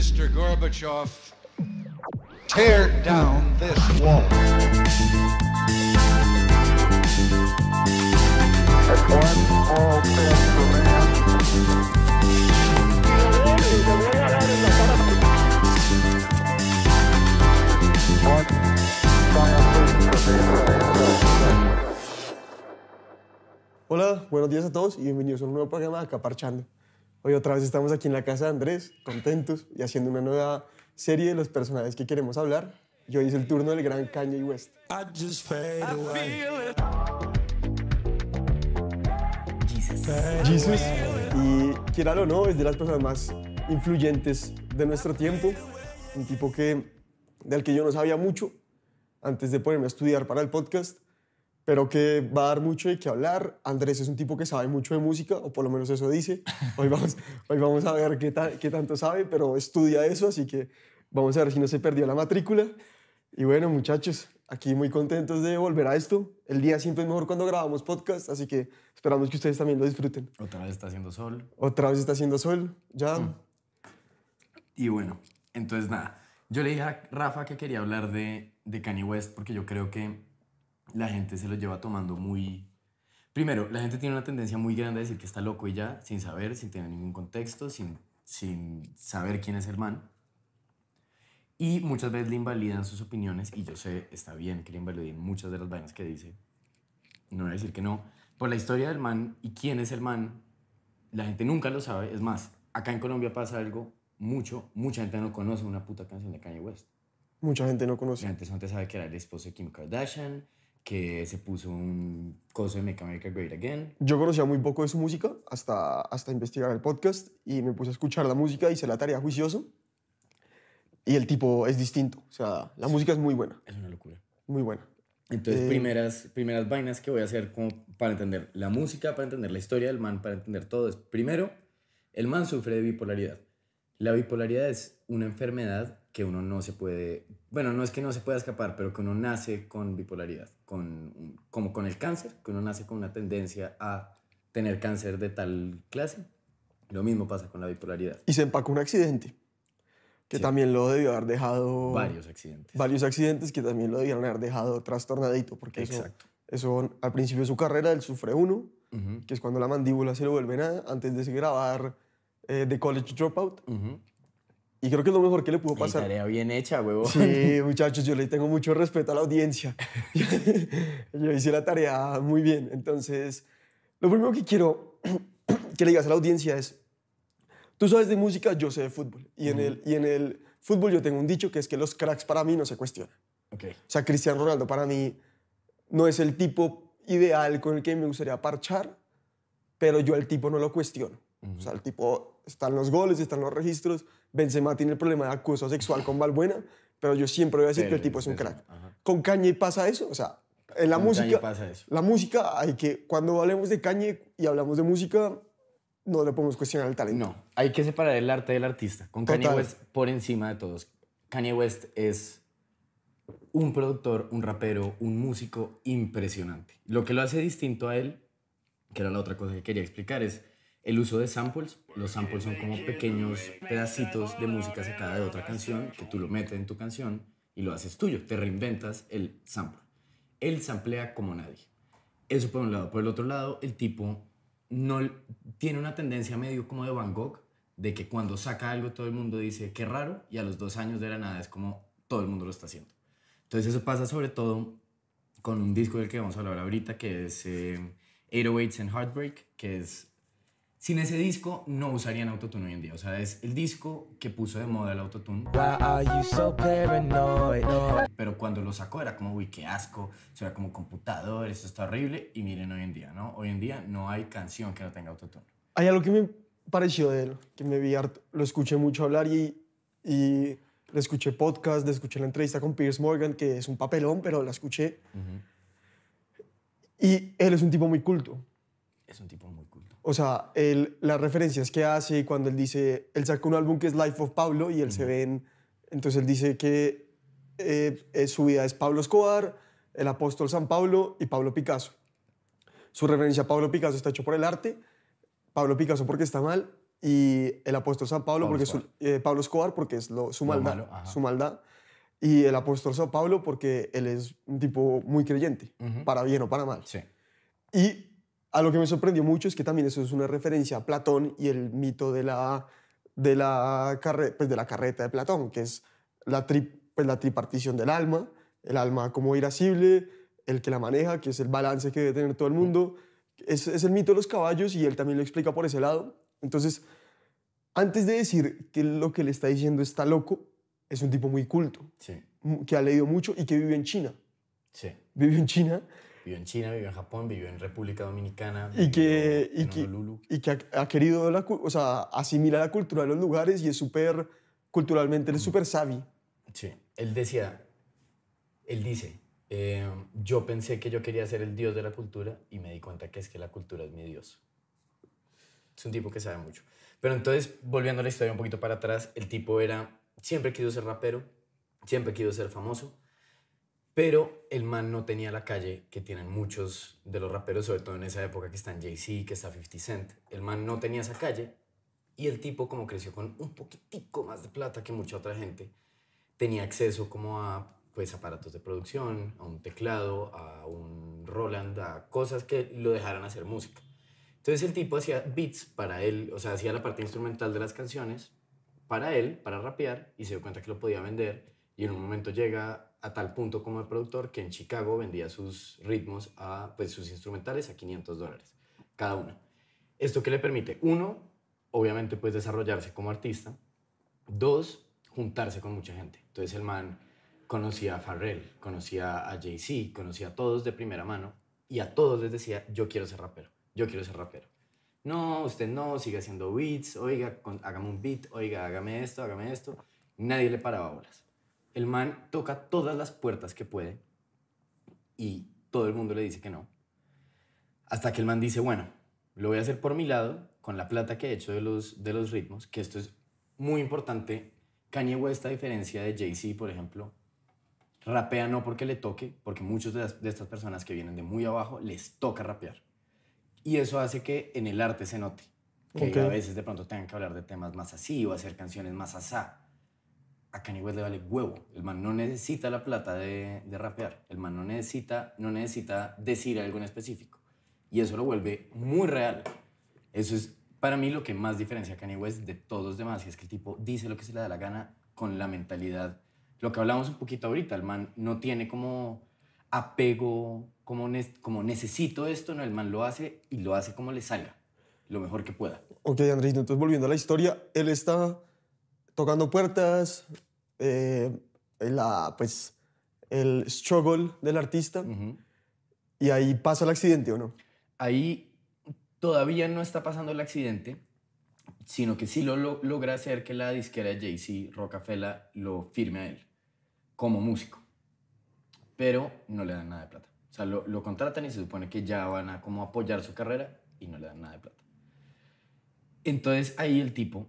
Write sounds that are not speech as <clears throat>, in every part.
Mr. Gorbachev, tear down this wall. Hola, buenos días a todos y bienvenidos a un nuevo programa de Acá Parchando. Hoy otra vez estamos aquí en la casa de Andrés, contentos y haciendo una nueva serie de los personajes que queremos hablar. Y hoy es el turno del gran Kanye West. I just fade away. Jesus, y quiéralo o no, es de las personas más influyentes de nuestro tiempo. Un tipo que, del que yo no sabía mucho antes de ponerme a estudiar para el podcast, pero que va a dar mucho de qué hablar. Andrés es un tipo que sabe mucho de música, o por lo menos eso dice. Hoy vamos, hoy vamos a ver qué, ta- qué tanto sabe, pero estudia eso, así que vamos a ver si no se perdió la matrícula. Y bueno, muchachos, aquí muy contentos de volver a esto. El día siempre es mejor cuando grabamos podcast, así que esperamos que ustedes también lo disfruten. Otra vez está haciendo sol. Otra vez está haciendo sol, ya. Y bueno, entonces nada. Yo le dije a Rafa que quería hablar de, de Kanye West porque yo creo que la gente se lo lleva tomando muy... Primero, la gente tiene una tendencia muy grande a decir que está loco y ya, sin saber, sin tener ningún contexto, sin, sin saber quién es el man. Y muchas veces le invalidan sus opiniones y yo sé, está bien que le invaliden muchas de las vainas que dice. No voy a decir que no. Por la historia del man y quién es el man, la gente nunca lo sabe. Es más, acá en Colombia pasa algo mucho. Mucha gente no conoce una puta canción de Kanye West. Mucha gente no La conoce. gente solamente sabe que era el esposo de Kim Kardashian, que se puso un coso de Make America Great Again. Yo conocía muy poco de su música hasta, hasta investigar el podcast y me puse a escuchar la música, hice la tarea juicioso y el tipo es distinto. O sea, la música es muy buena, Es una locura. muy buena. Entonces, Eh, primeras, primeras vainas que voy a hacer como para entender la música, para entender la historia del man, para entender todo es, primero, el man sufre de bipolaridad. La bipolaridad es una enfermedad que uno no se puede, bueno, no es que no se pueda escapar, pero que uno nace con bipolaridad, con, como con el cáncer, que uno nace con una tendencia a tener cáncer de tal clase. Lo mismo pasa con la bipolaridad. Y se empacó un accidente que Sí. también lo debió haber dejado... Varios accidentes. Varios accidentes que también lo debieron haber dejado trastornadito porque eso, Exacto. eso al principio de su carrera él sufre uno, que es cuando la mandíbula se le vuelve nada antes de grabar eh, The College Dropout. ujú. Y creo que es lo mejor que le pudo pasar. tarea bien hecha, huevo. Sí, <laughs> muchachos, yo le tengo mucho respeto a la audiencia. <laughs> yo hice la tarea muy bien. Entonces, lo primero que quiero <clears throat> que le digas a la audiencia es, tú sabes de música, yo sé de fútbol. Y, en el, y en el fútbol yo tengo un dicho que es que los cracks para mí no se cuestionan. Ok. O sea, Cristiano Ronaldo para mí no es el tipo ideal con el que me gustaría parchar, pero yo al tipo no lo cuestiono. O sea, el tipo está en los goles, está en los registros. Benzema tiene el problema de acoso sexual con Valbuena, pero yo siempre voy a decir Pero que el tipo es un eso, crack. ajá. Con Kanye pasa eso, o sea, en la Con Kanye música pasa eso. La música hay que cuando hablemos de Kanye y hablamos de música no le podemos cuestionar el talento. No, hay que separar el arte del artista. Con Kanye Total. West por encima de todos. Kanye West es un productor, un rapero, un músico impresionante. Lo que lo hace distinto a él, que era la otra cosa que quería explicar, es el uso de samples. Los samples son como pequeños pedacitos de música sacada de otra canción que tú lo metes en tu canción y lo haces tuyo. Te reinventas el sample. Él samplea como nadie. Eso por un lado. Por el otro lado, el tipo no tiene una tendencia medio como de Van Gogh, de que cuando saca algo todo el mundo dice qué raro y a los dos años de la nada es como todo el mundo lo está haciendo. Entonces eso pasa sobre todo con un disco del que vamos a hablar ahorita que es eh, 808s and Heartbreak, que es... Sin ese disco no usarían autotune hoy en día. O sea, es el disco que puso de moda el autotune. Why are you so. Pero cuando lo sacó era como, uy, qué asco, eso era como computador, esto está horrible. Y miren hoy en día, ¿no? Hoy en día no hay canción que no tenga autotune. Hay algo que me pareció de él, que me vi harto- lo escuché mucho hablar y, y le escuché podcast, le escuché la entrevista con Piers Morgan, que es un papelón, pero la escuché. Y él es un tipo muy culto. Es un tipo muy culto. O sea, él, las referencias que hace cuando él dice, él sacó un álbum que es Life of Pablo y él se ve en, entonces él dice que eh, eh, su vida es Pablo Escobar, el apóstol San Pablo y Pablo Picasso. Su referencia a Pablo Picasso está hecho por el arte, Pablo Picasso porque está mal y el apóstol San Pablo, Pablo porque es su- eh, Pablo Escobar, porque es lo- su Lo maldad, malo, su maldad, y el apóstol San Pablo, porque él es un tipo muy creyente, Ujú. para bien o para mal. Sí. Y a lo que me sorprendió mucho es que también eso es una referencia a Platón y el mito de la, de la, carre- pues de la carreta de Platón, que es la, tri- pues la tripartición del alma, el alma como irascible, el que la maneja, que es el balance que debe tener todo el mundo. Es, es el mito de los caballos y él también lo explica por ese lado. Entonces, antes de decir que lo que le está diciendo está loco, es un tipo muy culto, Sí. que ha leído mucho y que vive en China. Sí. Vive en China Vivió en China, vivió en Japón, vivió en República Dominicana. y que, y que, y que ha, ha querido, la, o sea, asimila la cultura de los lugares y es súper, culturalmente, él es súper savvy. Sí. Él decía, él dice, eh, yo pensé que yo quería ser el dios de la cultura y me di cuenta que es que la cultura es mi dios. Es un tipo que sabe mucho. Pero entonces, volviendo a la historia un poquito para atrás, el tipo era, siempre quiso ser rapero, siempre quiso ser famoso, pero el man no tenía la calle que tienen muchos de los raperos, sobre todo en esa época que están Jay-Z, que está 50 Cent. El man no tenía esa calle y el tipo como creció con un poquitico más de plata que mucha otra gente, tenía acceso como a pues aparatos de producción, a un teclado, a un Roland, a cosas que lo dejaran hacer música. Entonces el tipo hacía beats para él, o sea, hacía la parte instrumental de las canciones para él, para rapear, y se dio cuenta que lo podía vender. Y en un momento llega a tal punto como el productor que en Chicago vendía sus ritmos, a, pues sus instrumentales a 500 dólares cada uno. Esto que le permite, uno, obviamente pues desarrollarse como artista, dos, juntarse con mucha gente. Entonces el man conocía a Pharrell, conocía a Jay-Z, conocía a todos de primera mano y a todos les decía, yo quiero ser rapero, yo quiero ser rapero. No, usted no, sigue haciendo beats, oiga, hágame un beat, oiga, hágame esto, hágame esto. Nadie le paraba bolas. El man toca todas las puertas que puede y todo el mundo le dice que no. Hasta que el man dice, bueno, lo voy a hacer por mi lado, con la plata que he hecho de los, de los ritmos, que esto es muy importante. Kanye West, a diferencia de Jay-Z, por ejemplo, rapea no porque le toque, porque muchas de, estas personas que vienen de muy abajo les toca rapear. Y eso hace que en el arte se note. Que a veces de pronto tengan que hablar de temas más así o hacer canciones más asá. A Kanye West le vale huevo. El man no necesita la plata de, de rapear. El man no necesita, no necesita decir algo en específico. Y eso lo vuelve muy real. Eso es para mí lo que más diferencia a Kanye West de todos los demás. Y es que el tipo dice lo que se le da la gana con la mentalidad. Lo que hablamos un poquito ahorita. El man no tiene como apego, como, ne- como necesito esto. No, el man lo hace y lo hace como le salga. Lo mejor que pueda. Ok, Andrés, entonces volviendo a la historia, él está tocando puertas, eh, la, pues, el struggle del artista, y ahí pasa el accidente, ¿o no? Ahí todavía no está pasando el accidente, sino que sí lo, lo- logra hacer que la disquera de Jay-Z, Rockefeller, lo firme a él como músico. Pero no le dan nada de plata. O sea, lo, lo contratan y se supone que ya van a como apoyar su carrera y no le dan nada de plata. Entonces ahí el tipo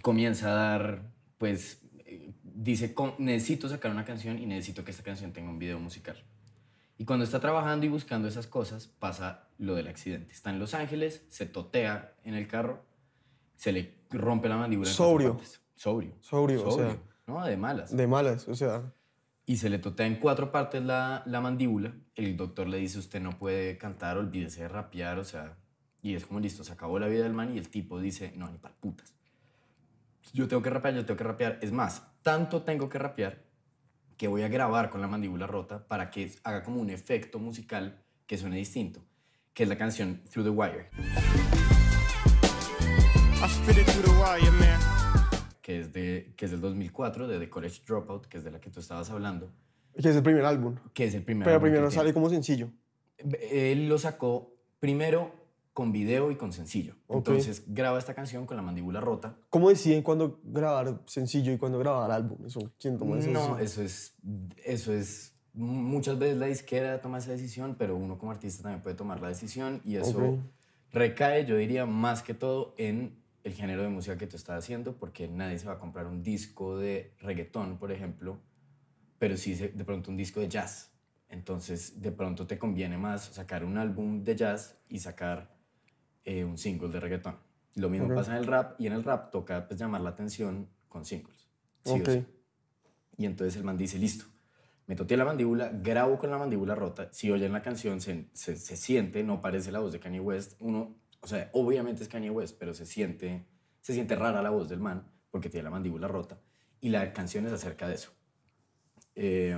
comienza a dar, pues, eh, dice, "Com- necesito sacar una canción y necesito que esta canción tenga un video musical. Y cuando está trabajando y buscando esas cosas, pasa lo del accidente. Está en Los Ángeles, se totea en el carro, se le rompe la mandíbula. Sobrio. partes. Sobrio. Sobrio, o sea, No, de malas. de malas, o sea, Y se le totea en cuatro partes la, la mandíbula. El doctor le dice, usted no puede cantar, olvídese de rapear, o sea... Y es como, listo, se acabó la vida del man y el tipo dice, no, ni para putas. Yo tengo que rapear, yo tengo que rapear. Es más, tanto tengo que rapear que voy a grabar con la mandíbula rota para que haga como un efecto musical que suene distinto, que es la canción Through the Wire, que es, de, que es del 2004, de The College Dropout, que es de la que tú estabas hablando, que es el primer álbum. que es el primer Pero álbum primero tiene. sale como sencillo. Él lo sacó primero con video y con sencillo. Ok. Entonces graba esta canción con la mandíbula rota. ¿Cómo deciden cuándo grabar sencillo y cuándo grabar álbum? Eso, ¿quién toma esa No, eso es, eso es, muchas veces la disquera toma esa decisión, pero uno como artista también puede tomar la decisión y eso Ok. recae, yo diría, más que todo en el género de música que tú estás haciendo, porque nadie se va a comprar un disco de reggaetón, por ejemplo, pero sí de pronto un disco de jazz. Entonces, de pronto te conviene más sacar un álbum de jazz y sacar eh, un single de reggaetón. Lo mismo Ok. pasa en el rap y en el rap toca pues, llamar la atención con singles. sí o Ok. sí. Y entonces el man dice, listo, me toteé la mandíbula, grabo con la mandíbula rota. Si oyen la canción, se, se, se siente, no parece la voz de Kanye West. Uno, o sea, obviamente es Kanye West, pero se siente, se siente rara la voz del man porque tiene la mandíbula rota. Y la canción es acerca de eso. Eh,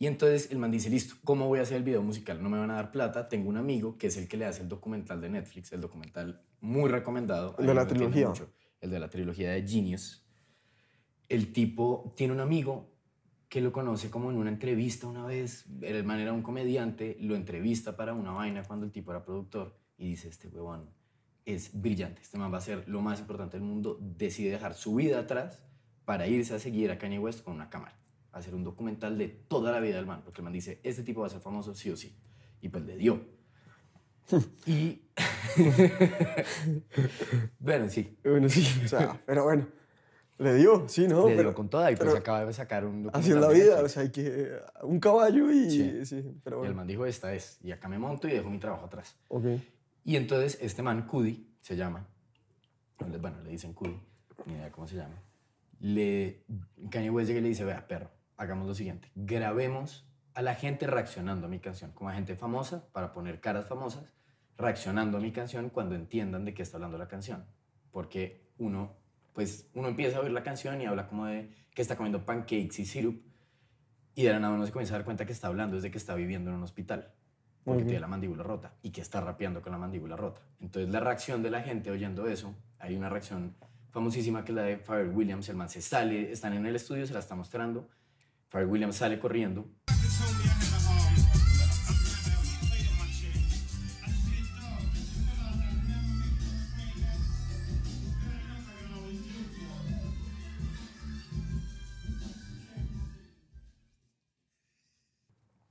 y entonces el man dice, listo, ¿cómo voy a hacer el video musical? No me van a dar plata. Tengo un amigo que es el que le hace el documental de Netflix, el documental muy recomendado. El de la trilogía. mucho, el de la trilogía de Genius. El tipo tiene un amigo que lo conoce como en una entrevista una vez. El man era un comediante, lo entrevista para una vaina cuando el tipo era productor y dice, este huevón es brillante, este man va a ser lo más importante del mundo, decide dejar su vida atrás para irse a seguir a Kanye West con una cámara, hacer un documental de toda la vida del man, porque el man dice, este tipo va a ser famoso sí o sí, y pues le dio. <laughs> y... <laughs> bueno, sí, Bueno, sí, o sea, pero bueno, le dio, sí, ¿no? le dio pero con toda y pues acaba de sacar un documental. así es la vida, o sea, hay que... Un caballo y... Sí. Sí, pero Y el bueno. man dijo, esta es, y acá me monto y dejo mi trabajo atrás. Ok. Y entonces este man, Cudi, se llama, bueno, le dicen Cudi, ni idea cómo se llama, le, Kanye West llega y le dice, vea, perro, hagamos lo siguiente, grabemos a la gente reaccionando a mi canción, como a gente famosa, para poner caras famosas, reaccionando a mi canción cuando entiendan de qué está hablando la canción. Porque uno, pues, uno empieza a oír la canción y habla como de que está comiendo pancakes y syrup, y de la nada uno se comienza a dar cuenta que está hablando desde que está viviendo en un hospital porque Ok. tiene la mandíbula rota y que está rapeando con la mandíbula rota. Entonces la reacción de la gente oyendo eso, hay una reacción famosísima que es la de Pharrell Williams, el man se sale, están en el estudio, se la está mostrando, Pharrell Williams sale corriendo.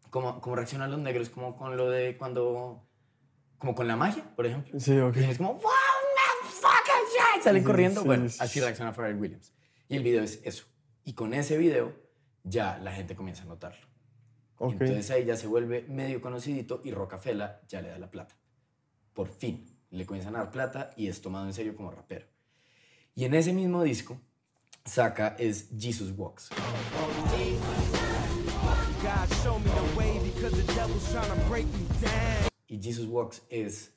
Como, como reaccionan los negros, como con lo de cuando, como con la magia, por ejemplo. Sí, ok. Y es como, wow, motherfucker, shit", Salen corriendo. sí, bueno, sí. así reacciona Pharrell Williams. Y el video es eso. Y con ese video ya la gente comienza a notarlo. Ok. Entonces ahí ya se vuelve medio conocidito y Rocafela ya le da la plata. Por fin. Le comienzan a dar plata y es tomado en serio como rapero. Y en ese mismo disco saca es Jesus Walks. Y Jesus Walks es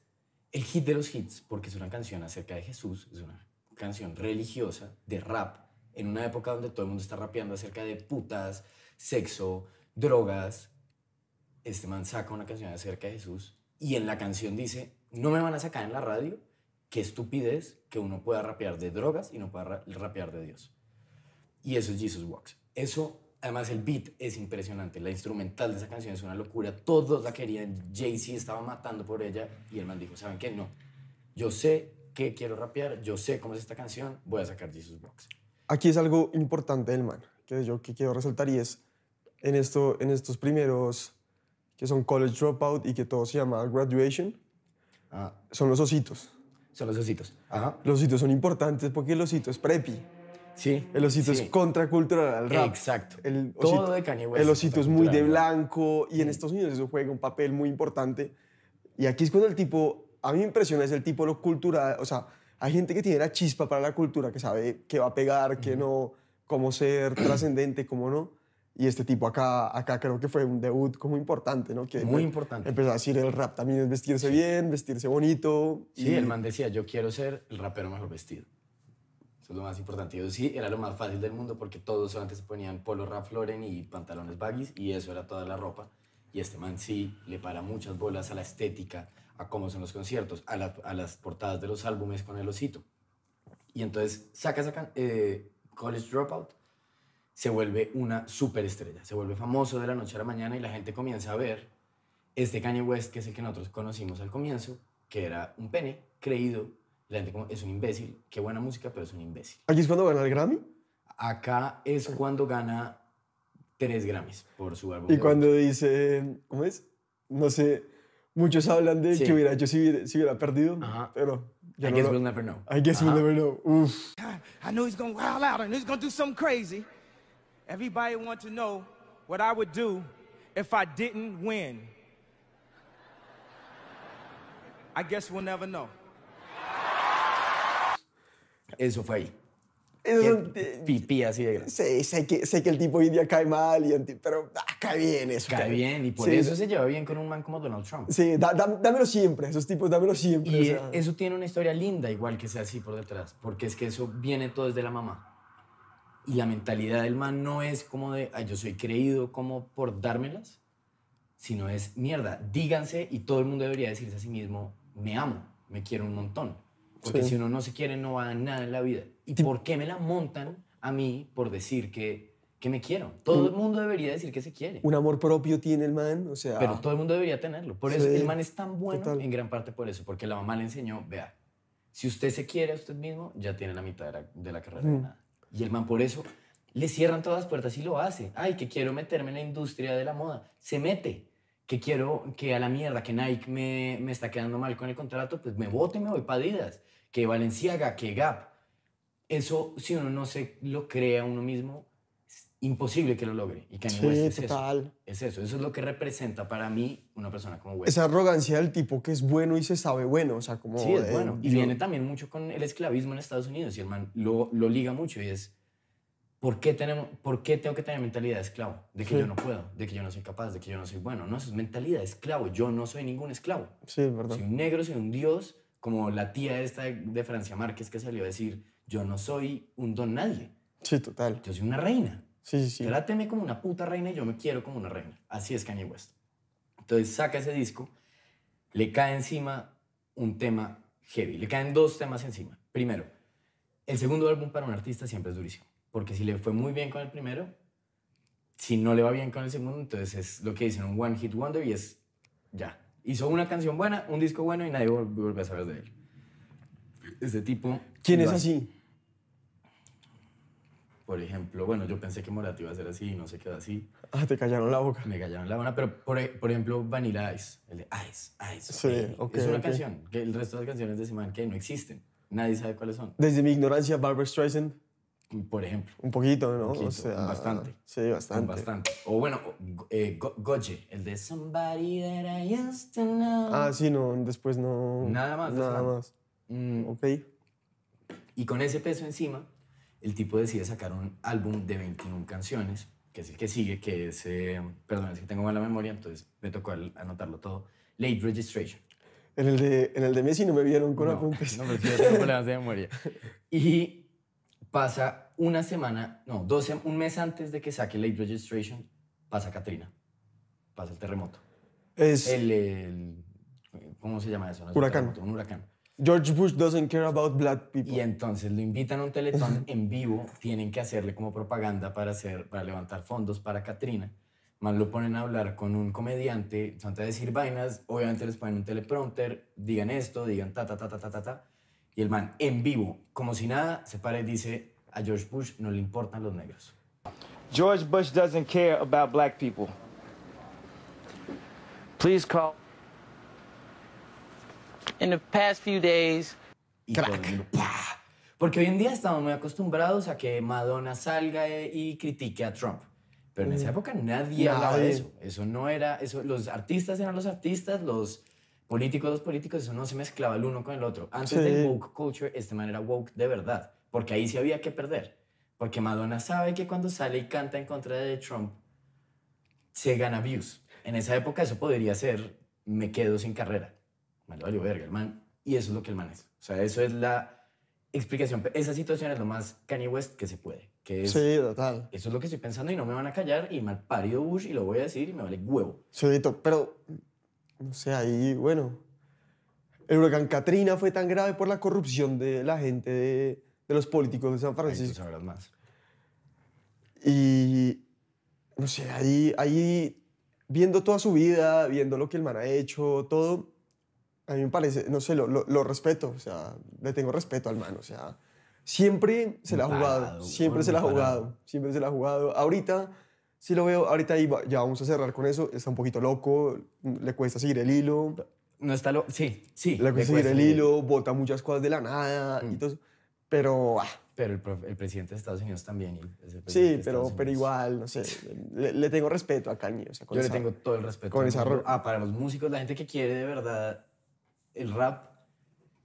el hit de los hits porque es una canción acerca de Jesús, es una canción religiosa de rap en una época donde todo el mundo está rapeando acerca de putas, sexo, drogas. Este man saca una canción acerca de Jesús y en la canción dice, no me van a sacar en la radio, qué estupidez que uno pueda rapear de drogas y no pueda ra- rapear de Dios. Y eso es Jesus Walks. Eso, además el beat es impresionante. La instrumental de esa canción es una locura. Todos la querían. Jay-Z estaba matando por ella y el man dijo, ¿saben qué? No. Yo sé que quiero rapear, yo sé cómo es esta canción, voy a sacar Jesus Walks. Aquí es algo importante del man, que yo que quiero resaltar y es en, esto, en estos primeros que son College Dropout y que todo se llama Graduation, Ah, son los ositos. son los ositos. Ajá. Los ositos son importantes porque el osito es preppy. Sí. El osito sí. es contracultural al rap. Exacto. El Todo osito, de Kanye West El osito es muy de blanco y en Estados Unidos eso juega un papel muy importante. Y aquí es cuando el tipo, a mí me impresiona, es el tipo lo cultural, o sea, hay gente que tiene la chispa para la cultura, que sabe qué va a pegar, qué no, cómo ser <clears throat> trascendente, cómo no. Y este tipo acá, acá creo que fue un debut como importante, ¿no? Que Muy importante. Empezó a decir el rap también es vestirse bien, vestirse bonito. Sí, y- el man decía, yo quiero ser el rapero mejor vestido. Eso es lo más importante. Yo sí, era lo más fácil del mundo porque todos antes se ponían polo Ralph Lauren y pantalones baggies y eso era toda la ropa. Y este man sí le para muchas bolas a la estética, a cómo son los conciertos, a, la- a las portadas de los álbumes con el osito. Y entonces saca esa can- eh, College Dropout, se vuelve una superestrella, se vuelve famoso de la noche a la mañana y la gente comienza a ver este Kanye West, que es el que nosotros conocimos al comienzo, que era un pene creído, la gente como, es un imbécil, qué buena música, pero es un imbécil. Aquí es cuando gana el Grammy. Acá es cuando gana tres Grammys por su álbum. Y cuando dice, ¿cómo es? No sé, muchos hablan de Sí. que hubiera hecho si hubiera, si hubiera perdido, Ajá. pero I ya no guess lo- we'll never know. I guess we'll never know. Uf. I knew he's gonna wild out and he's gonna do something crazy. Everybody want to know what I would do if I didn't win. I guess we'll never know. Eso fue ahí. Qué eh, Pipí así de grande. sé, sé que, sé que el tipo hoy día cae mal, y anti- pero ah, cae bien eso. Cae bien y por Sí, eso se lleva bien con un man como Donald Trump. Sí, da- da- dámelo siempre, esos tipos, dámelo siempre. Y o sea. eso tiene una historia linda, igual que sea así por detrás, porque es que eso viene todo desde la mamá. Y la mentalidad del man no es como de, ay, yo soy creído como por dármelas, sino es, mierda, díganse y todo el mundo debería decirse a sí mismo, me amo, me quiero un montón. Porque Sí. si uno no se quiere, no va a nada en la vida. ¿Y por qué me la montan a mí por decir que, que me quiero? Todo el mundo debería decir que se quiere. Un amor propio tiene el man, o sea. Pero todo el mundo debería tenerlo. Por eso Sí, el man es tan bueno total. en gran parte por eso, porque la mamá le enseñó, vea, si usted se quiere a usted mismo, ya tiene la mitad de la, de la carrera ganada. Y el man por eso le cierran todas las puertas y lo hace. Ay, que quiero meterme en la industria de la moda. Se mete. Que quiero que a la mierda, que Nike me, me está quedando mal con el contrato, pues me voto y me voy para Adidas. Que Valenciaga, que Gap. Eso, si uno no se lo cree a uno mismo, es imposible que lo logre. Y Kanye Sí, es eso. total. Es eso, eso es lo que representa para mí una persona como West. Esa arrogancia del tipo que es bueno y se sabe bueno, o sea, como. sí, es bueno. Y yo- viene también mucho con el esclavismo en Estados Unidos y el man lo, lo liga mucho y es, ¿por qué, tenemos, ¿por qué tengo que tener mentalidad de esclavo? De que Sí. yo no puedo, de que yo no soy capaz, de que yo no soy bueno. No, eso es mentalidad de esclavo. Yo no soy ningún esclavo. Sí, es verdad. Soy un negro, soy un dios, como la tía esta de, de Francia Márquez que salió a decir, yo no soy un don nadie, Sí, total. yo soy una reina. Sí, sí, sí. Tráteme como una puta reina y yo me quiero como una reina. Así es Kanye West. Entonces saca ese disco, le cae encima un tema heavy, le caen dos temas encima. Primero, el segundo álbum para un artista siempre es durísimo, porque si le fue muy bien con el primero, si no le va bien con el segundo, entonces es lo que dicen un one hit wonder y es ya. Hizo una canción buena, un disco bueno y nadie vol- vuelve a saber de él. Este tipo... ¿Quién es así? Por ejemplo, bueno, yo pensé que Morat iba a ser así y no se quedó así. Ah, te callaron la boca. Me callaron la buena, pero por, e- por ejemplo, Vanilla Ice, el de Ice, Ice. Sí, ok. ok, es una ok. canción que el resto de las canciones de ese man que no existen. Nadie sabe cuáles son. Desde mi ignorancia, Barbara Streisand, Por ejemplo, un poquito, ¿no? Poquito, o sea, bastante. Sí, bastante. bastante. O bueno, eh, Go- Goje, el de Somebody That I Used to Know. Ah, sí, no, después no. Nada más Nada man. más. Mm, Ok. Y con ese peso encima, el tipo decide sacar un álbum de 21 canciones, que es el que sigue, que es, eh, perdón, es que tengo mala memoria, entonces me tocó anotarlo todo. Late Registration. En el de, en el de Messi no me vieron con no, apuntes. No, pero yo tengo <laughs> problemas de memoria. Y pasa una semana, no, dos, sem- un mes antes de que saque Late Registration, pasa Katrina. Pasa el terremoto. Es El, el- ¿cómo se llama eso? No es un Huracán. terremoto, Un huracán. George Bush doesn't care about black people. Y entonces lo invitan a un teletón en vivo, tienen que hacerle como propaganda para, hacer, para levantar fondos para Katrina. Más lo ponen a hablar con un comediante, son a decir vainas, obviamente les ponen un teleprompter, digan esto, digan ta, ta, ta, ta, ta, ta, ta. Y el man en vivo, como si nada, se para y dice a George Bush no le importan los negros. George Bush doesn't care about black people. Please call. In the past few days, Y todo el mundo, ¡pah! Porque hoy en día estamos muy acostumbrados a que Madonna salga eh, y critique a Trump. Pero en esa época nadie, hablaba de eso. Eso no era, eso, los artistas eran los artistas, los políticos los políticos, eso no se mezclaba el uno con el otro. Antes Sí. del woke culture, este man era woke de verdad, porque ahí sí había que perder. Porque Madonna sabe que cuando sale y canta en contra de Trump, se gana views. En esa época eso podría ser, me quedo sin carrera. Lo valió verga el man. Y eso es lo que el man es. O sea, eso es la explicación. Esa situación es lo más Kanye West que se puede. Que es, Sí, total. Eso es lo que estoy pensando y no me van a callar y mal parido Bush y lo voy a decir y me vale huevo. Sí, pero, no sé, ahí, bueno, el huracán Katrina fue tan grave por la corrupción de la gente de, de los políticos de San Ahí tú Francisco. sabrás más. Y, no sé, ahí, ahí, viendo toda su vida, viendo lo que el man ha hecho, todo, a mí me parece, no sé, lo, lo, lo respeto, o sea, le tengo respeto al man, o sea, siempre se la ha jugado, siempre se la ha jugado, siempre se la ha jugado. Ahorita, si lo veo, ahorita ahí va- ya vamos a cerrar con eso, está un poquito loco, le cuesta seguir el hilo, No está lo... Sí, sí. le cuesta seguir el hilo, bota muchas cosas de la nada y todo pero... ah, Pero el, el presidente de Estados Unidos también. Sí, pero, pero igual, no sé, le, le tengo respeto a Kanye. O sea, con Yo le esa- tengo todo el respeto. con esa Ah, para los músicos, la gente que quiere de verdad el rap,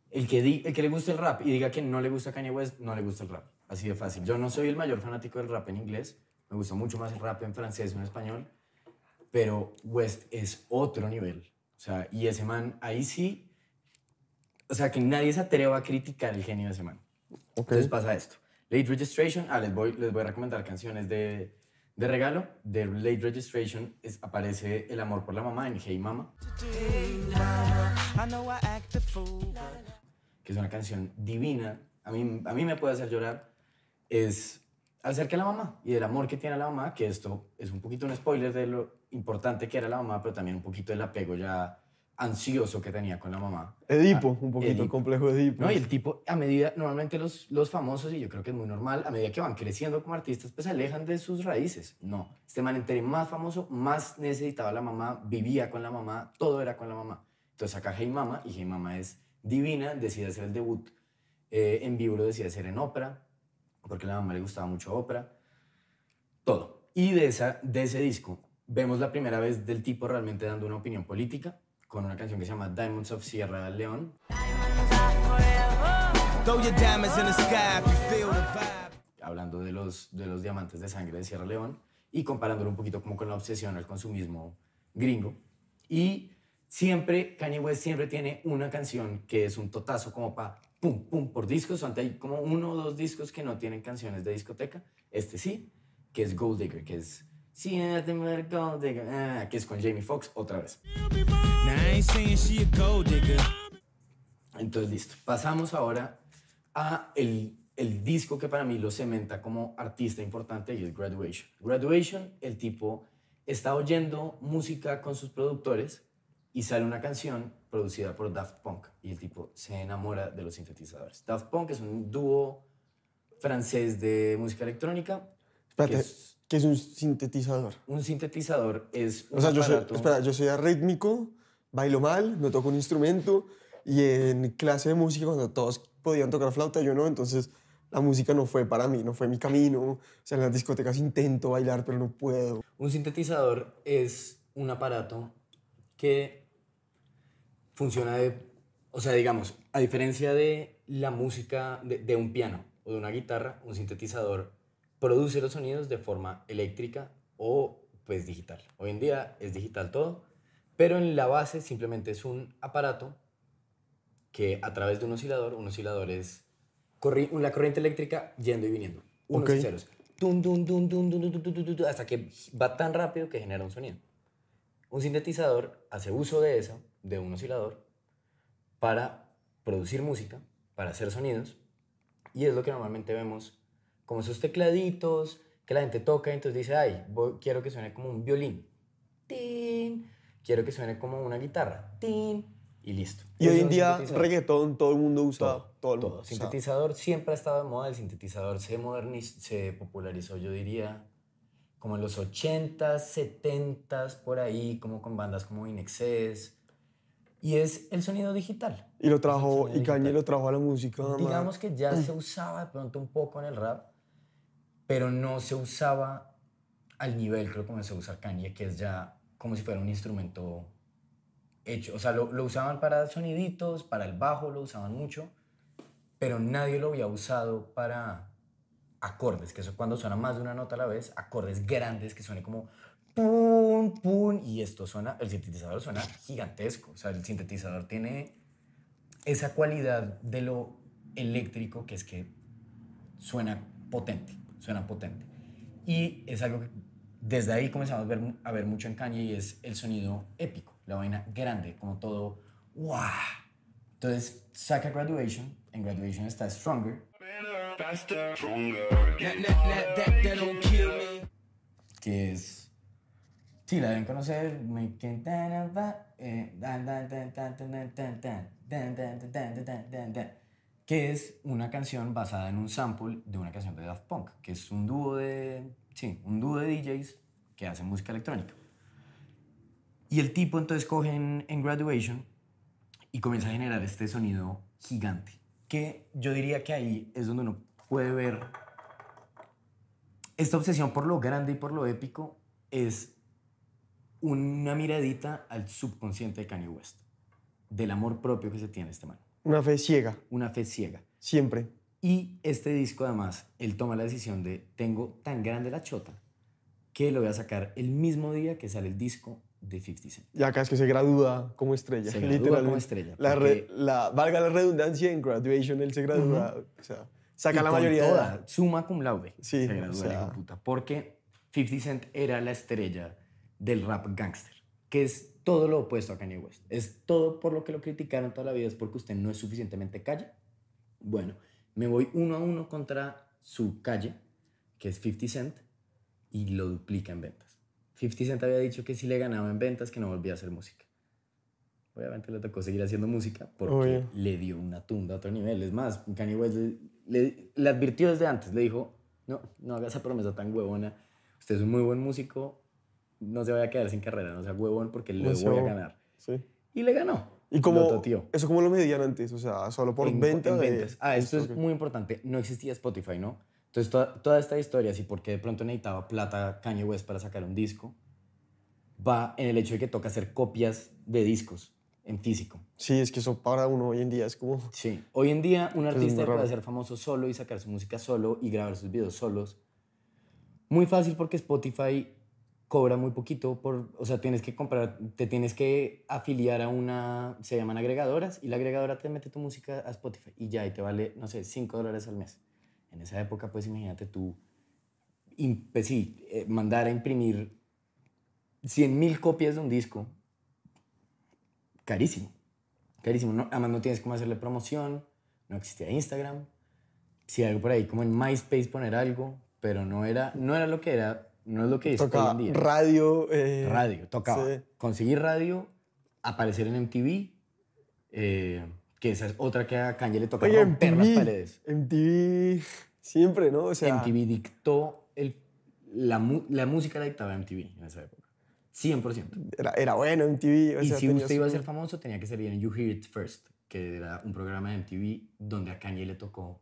El que, di- el que le guste el rap y diga que no le gusta Kanye West, no le gusta el rap. Así de fácil. Yo no soy el mayor fanático del rap en inglés. Me gusta mucho más el rap en francés o en español. Pero West es otro nivel. O sea, y ese man, ahí sí. O sea, que nadie se atreva a criticar el genio de ese man. Ok. Entonces pasa esto. Late Registration, ah, les voy, les voy a recomendar canciones de, de regalo. De Late Registration es- aparece El amor por la mamá en Hey Mama, que es una canción divina. A mí, a mí me puede hacer llorar. Es acerca de la mamá y del amor que tiene a la mamá, que esto es un poquito un spoiler de lo importante que era la mamá, pero también un poquito del apego ya ansioso que tenía con la mamá. Edipo, Ah, un poquito Edipo. complejo Edipo. No, y el tipo, a medida, normalmente los, los famosos, y yo creo que es muy normal, a medida que van creciendo como artistas, pues se alejan de sus raíces. No, este man entre más famoso, más necesitaba la mamá, vivía con la mamá, todo era con la mamá. Entonces saca Hey Mama, y Hey Mama es divina, decide hacer el debut eh, en vivo, lo decide hacer en ópera, porque a la mamá le gustaba mucho ópera, todo. Y de, esa, de ese disco vemos la primera vez del tipo realmente dando una opinión política, con una canción que se llama Diamonds of Sierra vibe. hablando de los, de los diamantes de sangre de Sierra León y comparándolo un poquito como con la obsesión al consumismo gringo. Y siempre, Kanye West siempre tiene una canción que es un totazo como para pum, pum, por discos. Ante hay como uno o dos discos que no tienen canciones de discoteca. Este sí, que es Gold Digger, que es... Sí, nothing but a gold digger, ah, que es con Jamie Foxx otra vez. Entonces, listo. Pasamos ahora a el, el disco que para mí lo cementa como artista importante y es Graduation. Graduation, el tipo está oyendo música con sus productores y sale una canción producida por Daft Punk y el tipo se enamora de los sintetizadores. Daft Punk es un dúo francés de música electrónica. Espérate, que es- ¿qué es un sintetizador? un sintetizador es un O sea, yo soy, aparato- espera, yo soy arrítmico, bailo mal, no toco un instrumento y en clase de música cuando todos podían tocar flauta, yo no, entonces la música no fue para mí, no fue mi camino. O sea, en las discotecas intento bailar, pero no puedo. Un sintetizador es un aparato que funciona de, o sea, digamos, a diferencia de la música de, de un piano o de una guitarra, un sintetizador produce los sonidos de forma eléctrica o pues digital. Hoy en día es digital todo, pero en la base simplemente es un aparato que a través de un oscilador, un oscilador es una corriente eléctrica yendo y viniendo, unos ceros. Hasta que va tan rápido que genera un sonido. Un sintetizador hace uso de eso, de un oscilador, para producir música, para hacer sonidos, y es lo que normalmente vemos como esos tecladitos que la gente toca y entonces dice, ay, voy- quiero que suene como un violín. Tin. Quiero que suene como una guitarra. Tin. Y listo. Y hoy en día, sintetizador. reggaetón, todo el mundo usa Todo, todo, el todo. mundo. o sea, Sintetizador siempre ha estado de moda. El sintetizador se, moderniz- se popularizó, yo diría, como en los 80s, 70s, por ahí, como con bandas como In Excess. Y es el sonido digital. y lo trajo, y Kanye lo trajo a la música. Digamos que ya <clears throat> se usaba de pronto un poco en el rap, pero no se usaba al nivel que lo comenzó a usar Kanye, que es ya como si fuera un instrumento hecho. O sea, lo, lo usaban para soniditos, para el bajo lo usaban mucho, pero nadie lo había usado para acordes, que eso cuando suena más de una nota a la vez, acordes grandes que suene como pum, pum, y esto suena, el sintetizador suena gigantesco. O sea, el sintetizador tiene esa cualidad de lo eléctrico que es que suena potente, suena potente. Y es algo que desde ahí comenzamos a ver, a ver mucho en Kanye y es el sonido épico, la vaina grande, como todo, ¡wow! Entonces saca Graduation, en Graduation está Stronger, que es, sí, la deben conocer, que es una canción basada en un sample de una canción de Daft Punk, que es un dúo de, sí, un dúo de DJs que hacen música electrónica. Y el tipo entonces coge en, en Graduation y comienza a generar este sonido gigante, que yo diría que ahí es donde uno puede ver esta obsesión por lo grande y por lo épico es una miradita al subconsciente de Kanye West, del amor propio que se tiene este man. Una fe ciega, una fe ciega. siempre. Y este disco además, él toma la decisión de, tengo tan grande la chota que lo voy a sacar el mismo día que sale el disco de 50 Cent. Y acá es que se gradúa como estrella. Se gradúa como estrella, La porque- re- la- valga la redundancia, en graduation él se gradúa. O sea, saca Y la con mayoría de toda, edad. Suma cum laude. Sí, se gradúa o el sea- hijo de puta. Porque 50 Cent era la estrella del rap gangster, que es todo lo opuesto a Kanye West. Es todo por lo que lo criticaron toda la vida, es porque usted no es suficientemente calle. Bueno, me voy uno a uno contra su calle, que es 50 Cent, y lo duplica en ventas. 50 Cent había dicho que si le ganaba en ventas, que no volvía a hacer música. Obviamente le tocó seguir haciendo música porque le dio una tunda a otro nivel. Es más, Kanye West le, le- le advirtió desde antes, le dijo, no, no haga esa promesa tan huevona. Usted es un muy buen músico, no se vaya a quedar sin carrera, no sea huevón porque le voy a ganar. Sí. Y le ganó. Y toteó. eso como lo medían antes, o sea, solo por En- venta. en de- ventas. Ah, esto es muy importante. No existía Spotify, ¿no? Entonces, toda, toda esta historia, así porque de pronto necesitaba plata Kanye West para sacar un disco, va en el hecho de que toca hacer copias de discos en físico. Sí, es que eso para uno hoy en día es como... Sí. Hoy en día, un <laughs> artista puede ser famoso solo y sacar su música solo y grabar sus videos solos. Muy fácil porque Spotify cobra muy poquito por, o sea, tienes que comprar, te tienes que afiliar a una, se llaman agregadoras y la agregadora te mete tu música a Spotify y ya, y te vale, no sé, 5 dólares al mes. En esa época, pues imagínate tú, pues, sí, eh, mandar a imprimir 100 mil copias de un disco, carísimo, carísimo. No, además no tienes cómo hacerle promoción, no existía Instagram, si algo por ahí, como en MySpace poner algo, pero no era, no era lo que era, no es lo que es hoy en día. radio. eh, radio, tocaba. sí. Conseguir radio, aparecer en MTV, eh, que esa es otra que a Kanye le toca Oye, romper las MTV, paredes. MTV siempre, ¿no? O sea, MTV dictó el, la, la música la dictaba MTV en esa época. 100%. Era, era bueno MTV. O y sea, si usted iba a su- ser famoso, tenía que salir en You Hear It First, que era un programa de MTV donde a Kanye le tocó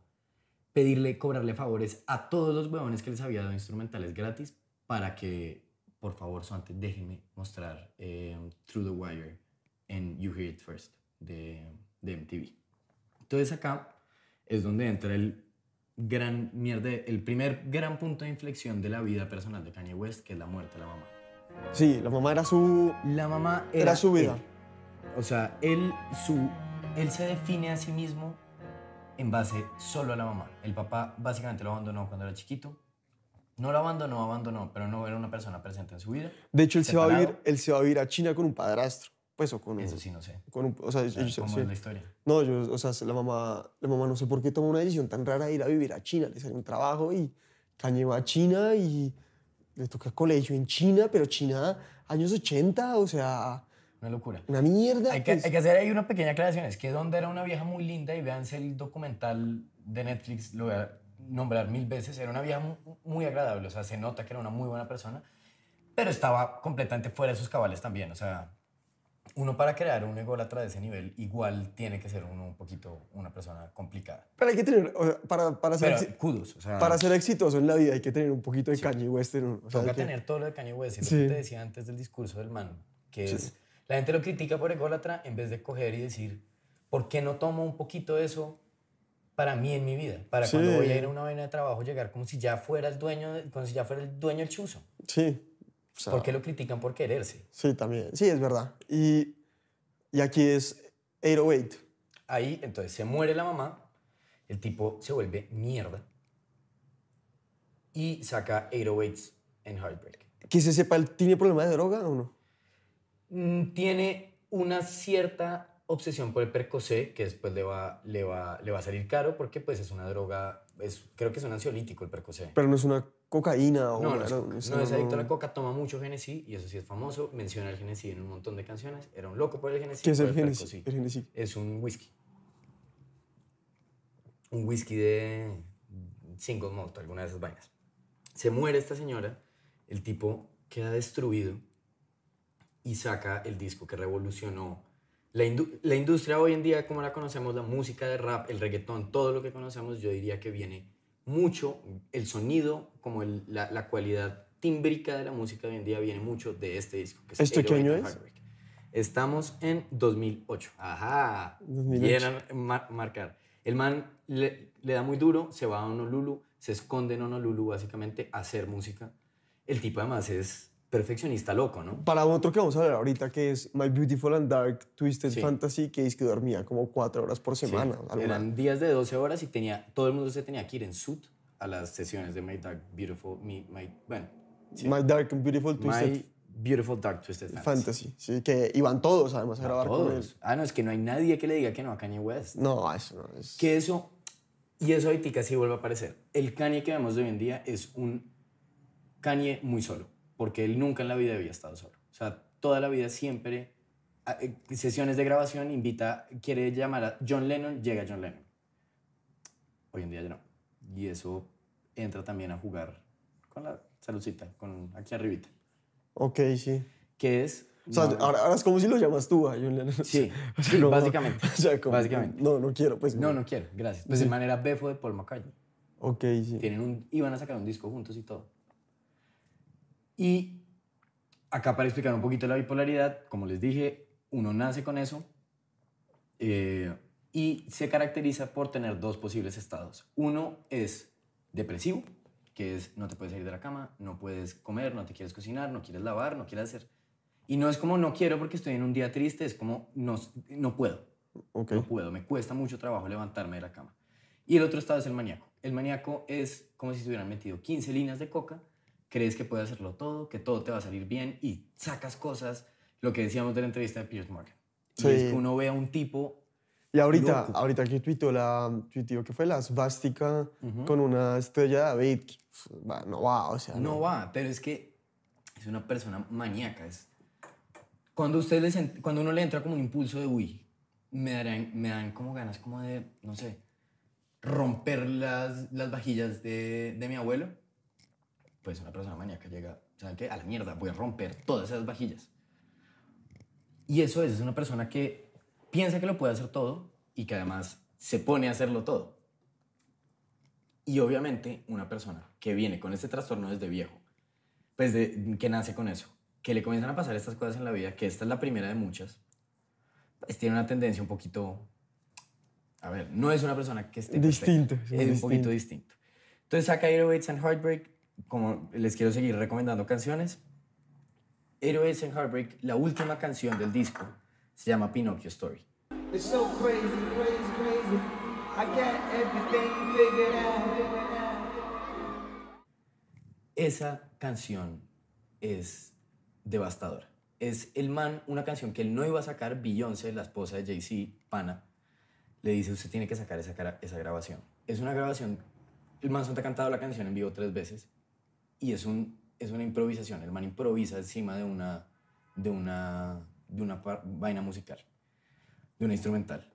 pedirle, cobrarle favores a todos los huevones que les había dado instrumentales gratis para que, por favor, Sonte, déjenme mostrar eh, Through the Wire en You Hear It First de, de MTV. Entonces acá es donde entra el gran mierda, el primer gran punto de inflexión de la vida personal de Kanye West, que es la muerte de la mamá. Sí, la mamá era su... La mamá era, Era su vida. él. O sea, él, su, él se define a sí mismo en base solo a la mamá. El papá básicamente lo abandonó cuando era chiquito. No lo abandonó, abandonó, pero no era una persona presente en su vida. De hecho, él se, va a vivir, él se va a vivir a China con un padrastro. Pues, o con un... Eso sí, no sé. Con un o sea, O sea, ellos- ¿Cómo sí. es la historia? No, yo, o sea, la mamá, la mamá no sé por qué tomó una decisión tan rara de ir a vivir a China. Le salió un trabajo y Kanye va a China y le toca colegio en China, pero China, años 80, o sea, Una locura. una mierda. Hay que, pues. hay que hacer ahí una pequeña aclaración. Es que Donda era una vieja muy linda y véanse el documental de Netflix, lo nombrar mil veces. Era una vieja mu- muy agradable, o sea, se nota que era una muy buena persona, pero estaba completamente fuera de sus cabales también. O sea, uno para crear un ególatra de ese nivel, igual tiene que ser uno un poquito una persona complicada. Pero hay que tener, o sea, para, para, ser, Pero kudos, o sea, para ser exitoso en la vida hay que tener un poquito de Kanye West. en uno, o sea, toca que- tener todo lo de Kanye West. Y lo Sí. que te decía antes del discurso del man, que es, la gente lo critica por ególatra en vez de coger y decir, ¿por qué no tomo un poquito de eso para mí en mi vida? Para cuando Sí. voy a ir a una vaina de trabajo, llegar como si ya fuera el dueño, como si ya fuera el dueño del chuzo. Sí. o sea, ¿Por qué lo critican por quererse? Sí, también. Sí, es verdad. Y, y aquí es 808. Ahí, entonces, se muere la mamá, el tipo se vuelve mierda y saca 808s en Heartbreak. Que se sepa, ¿él tiene problema de droga o no? Mm, tiene una cierta obsesión por el percocé que después le va, le va, le va a salir caro porque pues es una droga, es, creo que es un ansiolítico el percocé. Pero no es una cocaína o No, no es, no es adicto a la coca, toma mucho Genesí y eso sí es famoso. Menciona el Genesí en un montón de canciones. Era un loco por el Genesí. ¿Qué es el. El. Es un whisky. Un whisky de single malt, alguna de esas vainas. Se muere esta señora, el tipo queda destruido y saca el disco que revolucionó la, indu- la industria hoy en día, como la conocemos, la música de rap, el reggaetón, todo lo que conocemos, yo diría que viene mucho, el sonido, como el- la, la cualidad tímbrica de la música hoy en día viene mucho de este disco. Que es ¿Esto qué 808 año es? Estamos en 2008. Ajá. 2008. Bien mar- marcar. El man le, le da muy duro, se va a Honolulu, se esconde en Honolulu básicamente a hacer música. El tipo además es perfeccionista loco, ¿no? Para otro que vamos a hablar ahorita, que es My Beautiful and Dark Twisted Sí. Fantasy, que es que dormía como cuatro horas por Sí, semana. algo eran días de 12 horas y tenía, todo el mundo se tenía que ir en suit a las sesiones de My Dark Beautiful, My, My- bueno, sí, My Dark and Beautiful Twisted My Beautiful Dark Twisted Fantasy. Fantasy. Sí, que iban todos además a grabar con él. Todos. Ah, no, es que no hay nadie que le diga que no a Kanye West. No, eso no es. Que eso, y eso ahorita sí vuelve a aparecer. El Kanye que vemos de hoy en día es un Kanye muy solo, porque él nunca en la vida había estado solo. O sea, toda la vida siempre, eh, sesiones de grabación, invita, quiere llamar a John Lennon, llega John Lennon. Hoy en día ya no. Y eso entra también a jugar con la saludcita, con aquí arribita, Ok, sí. que es... O sea, no- ahora, ahora es como si lo llamas tú a John Lennon. Sí, <laughs> no, <laughs> básicamente, <laughs> O sea, como- básicamente. No, no quiero, pues. No, no quiero, gracias. Pues de manera befo de Paul McCartney. Ok, sí. Tienen un, iban a sacar un disco juntos y todo. Y acá para explicar un poquito la bipolaridad, como les dije, uno nace con eso eh, y se caracteriza por tener dos posibles estados. Uno es depresivo, que es no te puedes salir de la cama, no puedes comer, no te quieres cocinar, no quieres lavar, no quieres hacer. Y no es como no quiero porque estoy en un día triste, es como no, no puedo. Ok. No puedo, me cuesta mucho trabajo levantarme de la cama. Y el otro estado es el maníaco. El maníaco es como si se hubieran metido 15 líneas de coca, crees que puedes hacerlo todo, que todo te va a salir bien y sacas cosas, lo que decíamos de la entrevista de Piers Morgan. Sí. Y es que uno ve a un tipo, Y ahorita, Loco. ahorita que tuiteó la, tuiteó que fue la svástica con una estrella de David, va, no va, o sea, no va, pero es que es una persona maníaca. Es, cuando, usted le sent- cuando uno le entra como un impulso de uy, me, darán, me dan como ganas como de, no sé, romper las, las vajillas de, de mi abuelo, pues una persona maníaca llega, ¿saben qué? A la mierda, voy a romper todas esas vajillas. Y eso es, es una persona que piensa que lo puede hacer todo y que además se pone a hacerlo todo. Y obviamente una persona que viene con este trastorno desde viejo, pues de, que nace con eso, que le comienzan a pasar estas cosas en la vida, que esta es la primera de muchas, pues tiene una tendencia un poquito, a ver, no es una persona que esté perfecta, Distinto, es es un poquito distinto. Entonces saca 808s and Heartbreak, como les quiero seguir recomendando canciones. 808s and Heartbreak, la última canción del disco, se llama Pinocchio Story. It's so crazy, crazy, crazy. I got everything figured out. Esa canción es devastadora. Es el man, una canción que él no iba a sacar, Beyoncé, la esposa de Jay-Z, pana, le dice, usted tiene que sacar esa, esa grabación. Es una grabación, el man solo ha cantado la canción en vivo tres veces y es, un, es una improvisación. El man improvisa encima de una, de una, de una vaina musical, de una instrumental.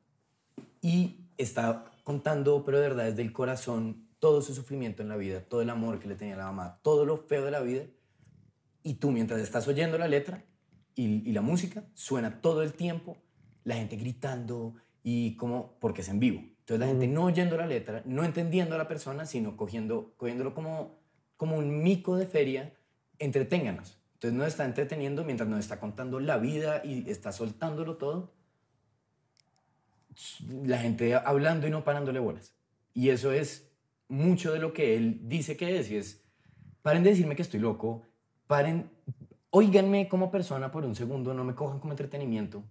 Y está contando, pero de verdad, desde el corazón, todo su sufrimiento en la vida, todo el amor que le tenía la mamá, todo lo feo de la vida. Y tú, mientras estás oyendo la letra y, y la música, suena todo el tiempo la gente gritando y como, porque es en vivo. Entonces la gente no oyendo la letra, no entendiendo a la persona, sino cogiendo, cogiéndolo como, como un mico de feria, entreténganos. Entonces nos está entreteniendo mientras nos está contando la vida y está soltándolo todo la gente hablando y no parándole bolas. Y eso es mucho de lo que él dice que es. Y es, paren de decirme que estoy loco, paren, óiganme como persona por un segundo, no me cojan como entretenimiento.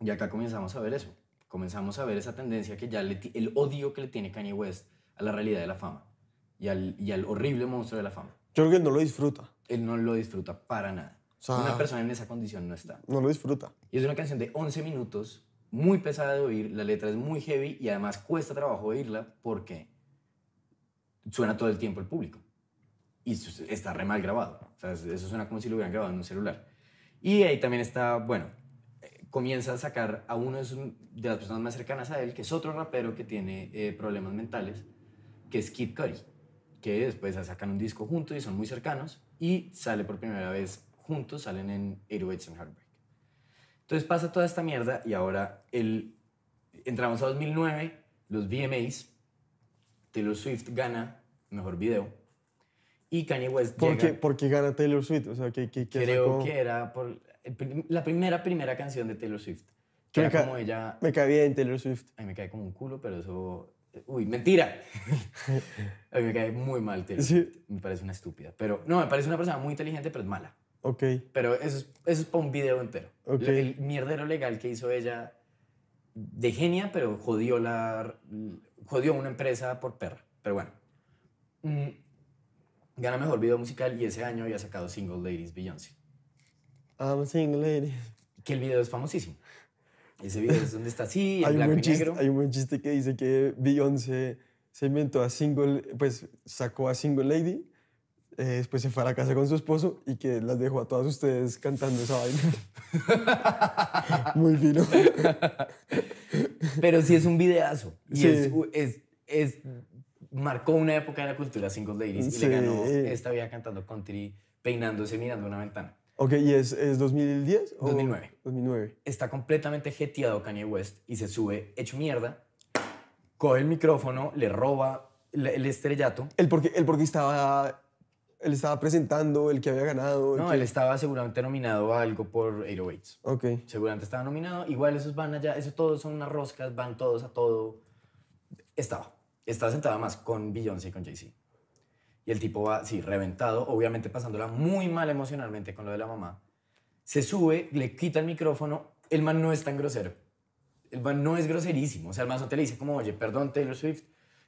Y acá comenzamos a ver eso. Comenzamos a ver esa tendencia que ya le el odio que le tiene Kanye West a la realidad de la fama y al, y al horrible monstruo de la fama. Yo creo que no lo disfruta. Él no lo disfruta para nada. sea- Una persona en esa condición no está. No lo disfruta. Y es una canción de 11 minutos, muy pesada de oír, la letra es muy heavy y además cuesta trabajo oírla porque suena todo el tiempo el público. Y está re mal grabado. O sea, eso suena como si lo hubieran grabado en un celular. Y ahí también está, bueno, eh, comienza a sacar a uno de, sus- de las personas más cercanas a él, que es otro rapero que tiene eh, problemas mentales, que es Kid Cudi, que después sacan un disco juntos y son muy cercanos y sale por primera vez juntos, salen en 808s and Heartbreak. Entonces pasa toda esta mierda y ahora el, entramos a 2009, los VMAs, Taylor Swift gana Mejor Video y Kanye West ¿Por llega, qué, por qué gana Taylor Swift? O sea, que, que, que creo sacó- que era por la primera, primera canción de Taylor Swift. Que Que me era como ella... Me cae bien Taylor Swift. A mí me cae como un culo, pero eso... Uy, mentira. <laughs> me cae muy mal Taylor Sí. Me parece una estúpida. Pero no, me parece una persona muy inteligente, pero es mala. Ok. Pero eso es, eso es para un video entero. Ok. La- El mierdero legal que hizo ella de genia, pero jodió, la, jodió una empresa por perra. Pero bueno. Mm, gana mejor video musical y ese año había sacado Single Ladies Beyoncé. I'm a single lady. Que el video es famosísimo. Ese video es donde está así, en hay, un blanco buen y chiste, negro. hay un buen chiste que dice que Beyoncé se inventó a single, pues sacó a Single Lady, eh, después se fue a la casa con su esposo y que las dejó a todas ustedes cantando esa vaina. <laughs> Muy fino. Pero sí es un videazo. Y Sí. es, es, es- marcó una época de la cultura Single Ladies y Sí. le ganó esta vida cantando country, peinándose, mirando una ventana. Ok, ¿y es, es 2010? o 2009. 2009. está completamente jeteado Kanye West y se sube hecho mierda, coge el micrófono, le roba el, el estrellato. El porque, el porque estaba, él estaba presentando, el que había ganado. No, que- él estaba seguramente nominado a algo por 808s. Ok. Seguramente estaba nominado. Igual esos van allá, eso todos son unas roscas, van todos a todo. Estaba. Estaba sentado más con Beyoncé y con Jay-Z. Y el tipo va, sí, reventado, obviamente pasándola muy mal emocionalmente con lo de la mamá. Se sube, le quita el micrófono. El man no es tan grosero. El man no es groserísimo. O sea, el man te le dice como, oye, perdón Taylor Swift,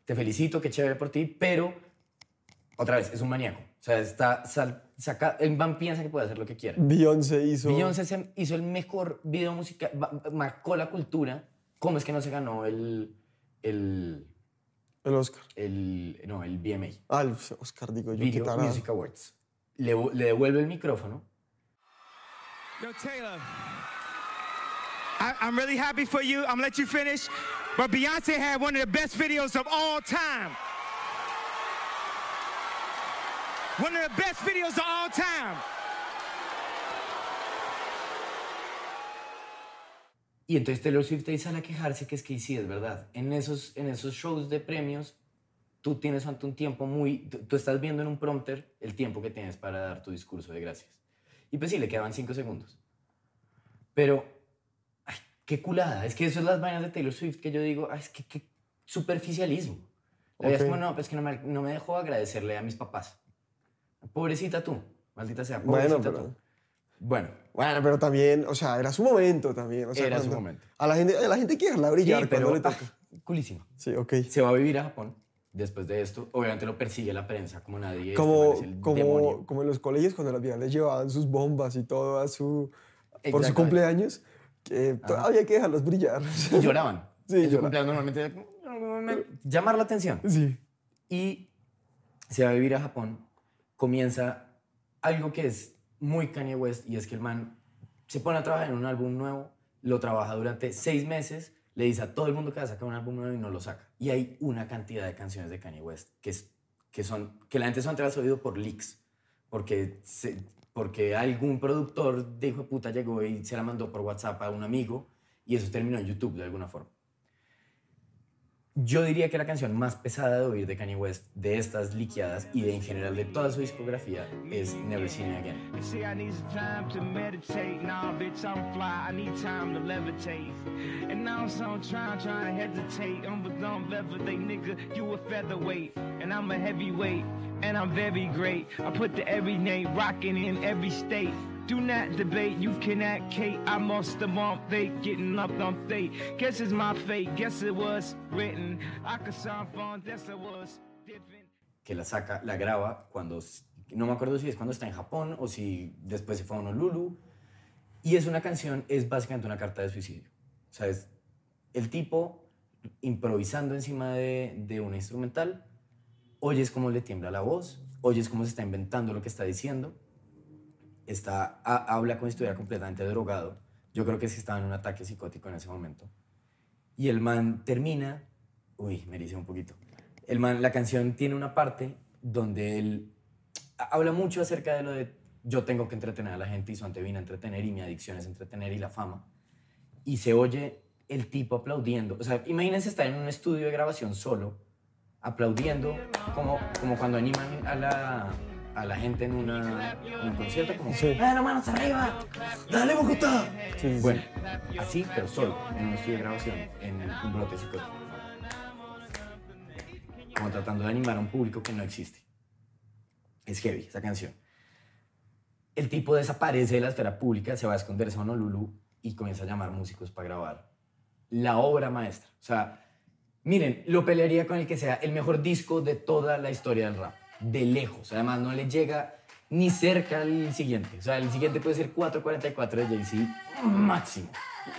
te felicito, qué chévere por ti, pero otra vez, es un maníaco. O sea, está, sal- saca, el man piensa que puede hacer lo que quiera. Beyoncé hizo... Beyoncé se- hizo el mejor video musical, marcó la cultura. ¿Cómo es que no se ganó el, el, El Oscar. el, no, el BMA? Ah, el Oscar, digo yo. Video. Music Awards. Le, le devuelve el micrófono. Yo, Taylor, I, I'm really happy for you. I'm gonna let you finish. But Beyonce had one of the best videos of all time. One of the best videos of all time. Y entonces Taylor Swift te sale a quejarse que es que sí, es verdad. En esos, en esos shows de premios, tú tienes ante un tiempo muy... Tú, tú estás viendo en un prompter el tiempo que tienes para dar tu discurso de gracias. Y pues sí, le quedaban cinco segundos. Pero, ay, qué culada. Es que eso es las vainas de Taylor Swift que yo digo, ay, es que qué superficialismo. La vida Ok. Es como, no, pues que no me, no me dejó agradecerle a mis papás. Pobrecita tú, maldita sea, Bueno, pobrecita pero- tú. Bueno, Bueno, pero también, o sea, era su momento también. o sea, Era su momento. A la gente, a la gente quiere dejarla brillar sí, cuando pero le toca. ah, culísimo. Sí, ok. Se va a vivir a Japón después de esto. Obviamente lo persigue la prensa como nadie. este Como, man es el como, como en los colegios, cuando las viejas les llevaban sus bombas y todo a su, por su cumpleaños, que todavía hay que dejarlas brillar. Y lloraban. <laughs> Sí, en su llora- cumpleaños normalmente llamar la atención. Sí. Y se va a vivir a Japón. Comienza algo que es muy Kanye West y es que el man se pone a trabajar en un álbum nuevo, lo trabaja durante seis meses, le dice a todo el mundo que va a sacar un álbum nuevo y no lo saca. Y hay una cantidad de canciones de Kanye West que, es, que, son, que la gente solamente las oído por leaks, porque, porque algún productor de hijo de puta llegó y se la mandó por WhatsApp a un amigo y eso terminó en YouTube de alguna forma. Yo diría que la canción más pesada de oír de Kanye West, de estas liqueadas y de en general de toda su discografía, es Never Seen Me Again. Do not debate, you can act Kate. I must have on fate, getting up on fate. Guess it's my fate, guess it was written. I could sound fun, guess it was different. que la saca, la graba cuando, no me acuerdo si es cuando está en Japón o si después se fue a Honolulu. Y es una canción, es básicamente una carta de suicidio. O sea, es el tipo improvisando encima de, de una instrumental, oyes cómo le tiembla la voz, oyes cómo se está inventando lo que está diciendo, está, ha- habla como si estuviera completamente drogado. Yo creo que sí estaba en un ataque psicótico en ese momento. Y el man termina, uy, me dice un poquito. El man, la canción tiene una parte donde él ha- habla mucho acerca de lo de yo tengo que entretener a la gente y su ante vine a entretener y mi adicción es entretener y la fama. Y se oye el tipo aplaudiendo. O sea, imagínense estar en un estudio de grabación solo, aplaudiendo, como, como cuando animan a la, a la gente en, una, en un concierto como, Sí. ¡Eh, manos arriba! ¡Dale, Bogotá! Sí, sí, sí. Bueno, así, pero solo, en un estudio de grabación, en un brote psicótico. Como tratando de animar a un público que no existe. Es heavy esa canción. El tipo desaparece de la esfera pública, se va a esconderse a Honolulu y comienza a llamar músicos para grabar la obra maestra. O sea, miren, lo pelearía con el que sea el mejor disco de toda la historia del rap. De lejos. Además, no le llega ni cerca al siguiente. O sea, el siguiente puede ser 444 de Jay-Z máximo.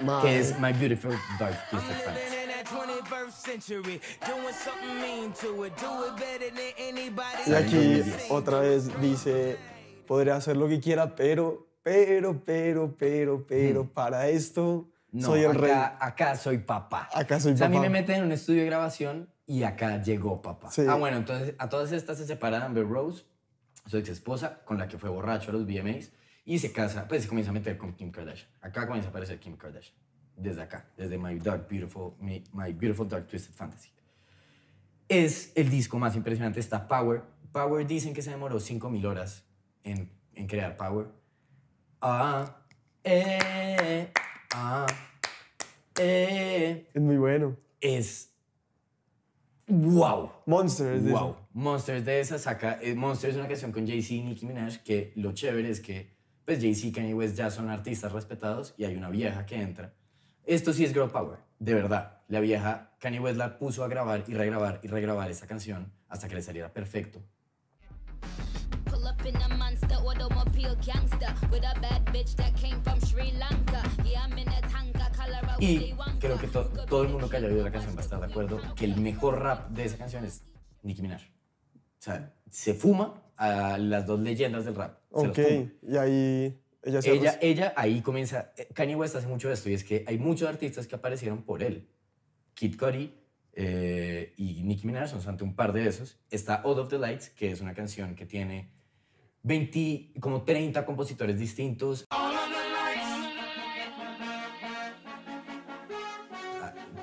Madre. Que es My Beautiful Dark Twisted Fantasy. in that 21st century, doing something mean to it. Do it better than anybody. Y aquí otra vez dice, podré hacer lo que quiera, pero, pero, pero, pero, pero, para esto No, soy el acá, rey. acá soy papá. Acá soy o sea, a mí papá. me meten en un estudio de grabación y acá llegó papá. Sí. Ah, bueno, entonces a todas estas se separa Amber Rose, su ex esposa, con la que fue borracho a los VMAs, y se casa, pues se comienza a meter con Kim Kardashian. Acá comienza a aparecer Kim Kardashian. Desde acá, desde My Dark Beautiful, My, My Beautiful Dark Twisted Fantasy. Es el disco más impresionante. Está Power. Power dicen que se demoró 5.000 horas en, en crear Power. Ah, eh, ah, eh. Es muy bueno. Es wow. Monster es de Wow. eso. Monsters de esa saca. eh, Monsters es una canción con Jay-Z y Nicki Minaj que lo chévere es que pues Jay-Z y Kanye West ya son artistas respetados y hay una vieja que entra. Esto sí es girl power, de verdad. La vieja Kanye West la puso a grabar y regrabar y regrabar esa canción hasta que le saliera perfecto. Pull up in a monster automobile gangster with a bad Y creo que to- todo el mundo que haya oído la canción va a estar de acuerdo que el mejor rap de esa canción es Nicki Minaj. O sea, se fuma a las dos leyendas del rap. Ok, y ahí ella se Ella, ella ahí comienza. eh, Kanye West hace mucho esto y es que hay muchos artistas que aparecieron por él. Kid Cudi eh, y Nicki Minaj son solamente un par de esos. Está All of the Lights, que es una canción que tiene 20, como 30 compositores distintos. Ah,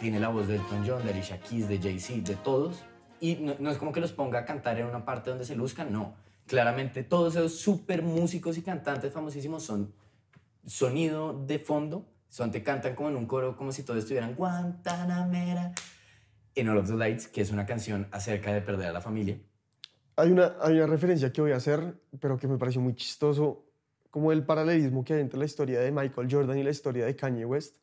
Tiene la voz de Elton John, de Alicia Keys, de Jay-Z, de todos. Y no, no es como que los ponga a cantar en una parte donde se luzcan, no. Claramente todos esos super músicos y cantantes famosísimos son sonido de fondo. Son, te cantan como en un coro, como si todos estuvieran Guantanamera. En All of the Lights, que es una canción acerca de perder a la familia. Hay una, hay una referencia que voy a hacer, pero que me pareció muy chistoso, como el paralelismo que hay entre la historia de Michael Jordan y la historia de Kanye West,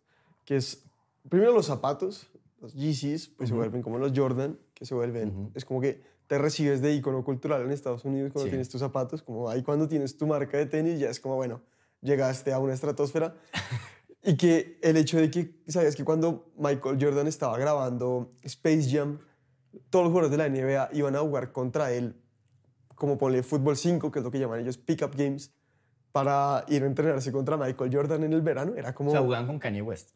que es, primero los zapatos, los Yeezys, pues se vuelven como los Jordan, que se vuelven, Ujú. es como que te recibes de icono cultural en Estados Unidos cuando Sí. tienes tus zapatos, como ahí cuando tienes tu marca de tenis, ya es como, bueno, llegaste a una estratosfera. <laughs> y que el hecho de que, ¿sabes? Que cuando Michael Jordan estaba grabando Space Jam, todos los jugadores de la NBA iban a jugar contra él, como ponle fútbol 5, que es lo que llaman ellos pick-up games, para ir a entrenarse contra Michael Jordan en el verano. Era como... O sea, juegan con Kanye West.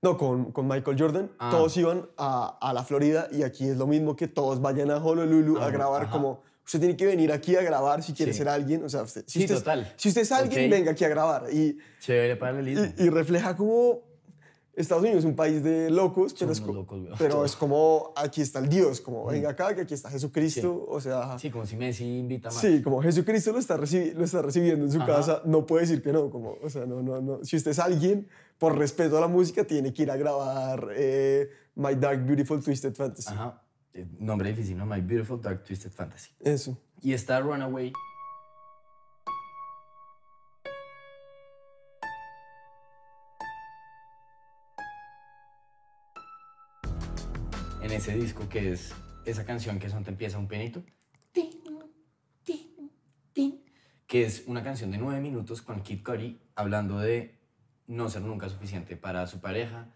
No, con, con Michael Jordan. Ah. Todos iban a, a la Florida y aquí es lo mismo que todos vayan a Honolulu a Ah, grabar ajá. como... Usted tiene que venir aquí a grabar si quiere Sí. ser alguien. O sea, usted, si, Sí, usted, total. si usted es alguien, Ok. venga aquí a grabar. Y, Chévere paralelismo. y, y refleja como Estados Unidos es un país de locos, pero, es, co- locos, pero es como aquí está el Dios, como venga acá, que aquí está Jesucristo. O sea, Sí, como si Messi invita más. Sí, como Jesucristo lo está, lo está recibiendo en su Ajá. casa, no puede decir que no, como, o sea, no, no, no. Si usted es alguien, por respeto a la música, tiene que ir a grabar eh, My Dark Beautiful Twisted Fantasy. Ajá. Eh, Nombre difícil, ¿no? My Beautiful Dark Twisted Fantasy. Eso. Y está Runaway. Ese disco que es esa canción que son te empieza un pianito. Que es una canción de nueve minutos con Kid Cudi hablando de no ser nunca suficiente para su pareja,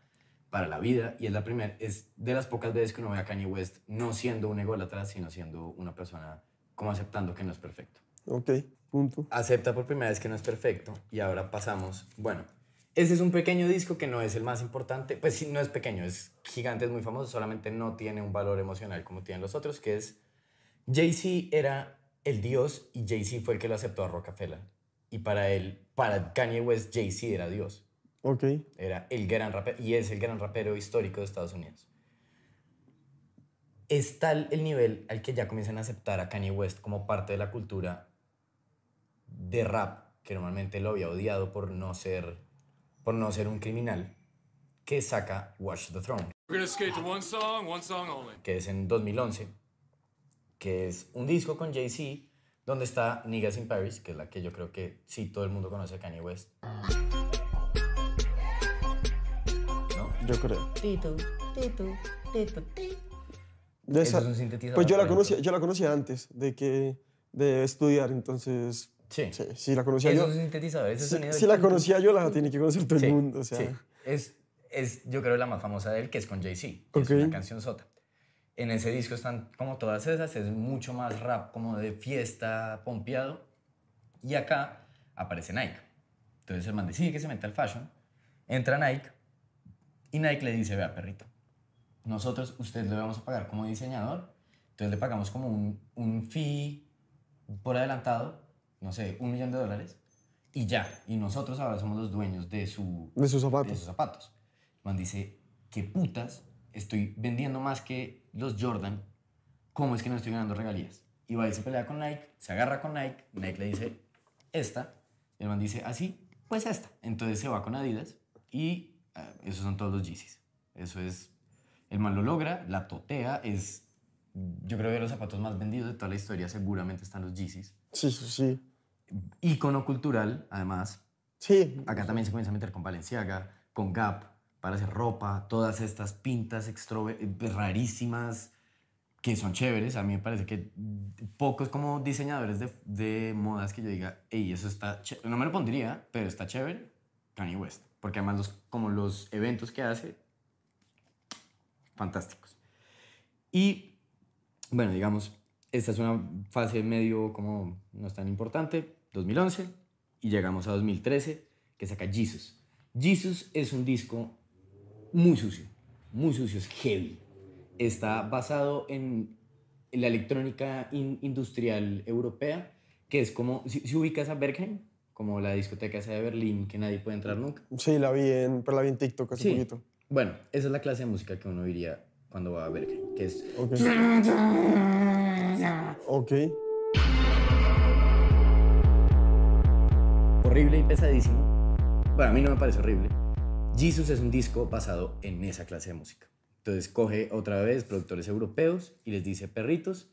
para la vida. Y es la primera, es de las pocas veces que uno ve a Kanye West no siendo un ególatra, sino siendo una persona como aceptando que no es perfecto Ok, punto. acepta por primera vez que no es perfecto y ahora pasamos, bueno, ese es un pequeño disco que no es el más importante, pues sí, no es pequeño, es gigante, es muy famoso, solamente no tiene un valor emocional como tienen los otros, que es Jay-Z era el dios y Jay-Z fue el que lo aceptó a Rockefeller. Y para él, para Kanye West, Jay-Z era dios, Ok. era el gran rapero y es el gran rapero histórico de Estados Unidos. Es tal el nivel al que ya comienzan a aceptar a Kanye West como parte de la cultura de rap, que normalmente lo había odiado por no ser, por no ser un criminal, que saca Watch the Throne, We're gonna skate to one song, one song only. que es en 2011, que es un disco con Jay-Z, donde está Niggas in Paris, que es la que yo creo que sí todo el mundo conoce a Kanye West. ¿No? Yo creo. Tito, tito, tito, tito. De esa- es un sintetizador, Pues yo la conocía, yo la conocía antes de que de estudiar, entonces Sí. sí, sí la conocía yo. ese Si, sonido si de la conocía yo, la tiene que conocer todo Sí, el mundo, o sea. sí. Es, es, yo creo, la más famosa de él, que es con Jay-Z. que Es una canción sota. En ese disco están como todas esas, es mucho más rap, como de fiesta, pompeado. Y acá aparece Nike. Entonces el man decide que se mete al fashion, entra Nike y Nike le dice, vea, perrito, nosotros, usted le vamos a pagar como diseñador, entonces le pagamos como un, un fee por adelantado, no sé, un millón de dólares, y ya. Y nosotros ahora somos los dueños de su, De sus zapatos. de sus zapatos. El man dice, ¿qué putas? Estoy vendiendo más que los Jordan. ¿Cómo es que no estoy ganando regalías? Y va y se pelea con Nike, se agarra con Nike, Nike le dice, esta. Y el man dice, así, pues esta. Entonces se va con Adidas y ah, esos son todos los Yeezys. Eso es, el man lo logra, la totea, es, yo creo que los zapatos más vendidos de toda la historia seguramente están los Yeezys. Sí, sí, sí. Ícono cultural, además, Sí, Acá también se comienza a meter con Balenciaga, con Gap, para hacer ropa, todas estas pintas eh, rarísimas que son chéveres. A mí me parece que pocos como diseñadores de, de modas que yo diga, hey, eso está chévere. No me lo pondría, pero está chévere. Kanye West. Porque además los, como los eventos que hace, fantásticos. Y bueno, digamos, esta es una fase medio como no es tan importante, 2011, y llegamos a 2013, que saca Jesus. Jesus es un disco muy sucio, muy sucio, es heavy. Está basado en la electrónica in- industrial europea, que es como, si, si ubicas a Bergheim, como la discoteca esa de Berlín que nadie puede entrar nunca. sí, la vi en, pero la vi en TikTok hace Sí. poquito. Bueno, esa es la clase de música que uno diría cuando va a Bergheim, que es Ok. Ok. horrible y pesadísimo. Bueno, a mí no me parece horrible. Jesus es un disco basado en esa clase de música. Entonces coge otra vez productores europeos y les dice, perritos,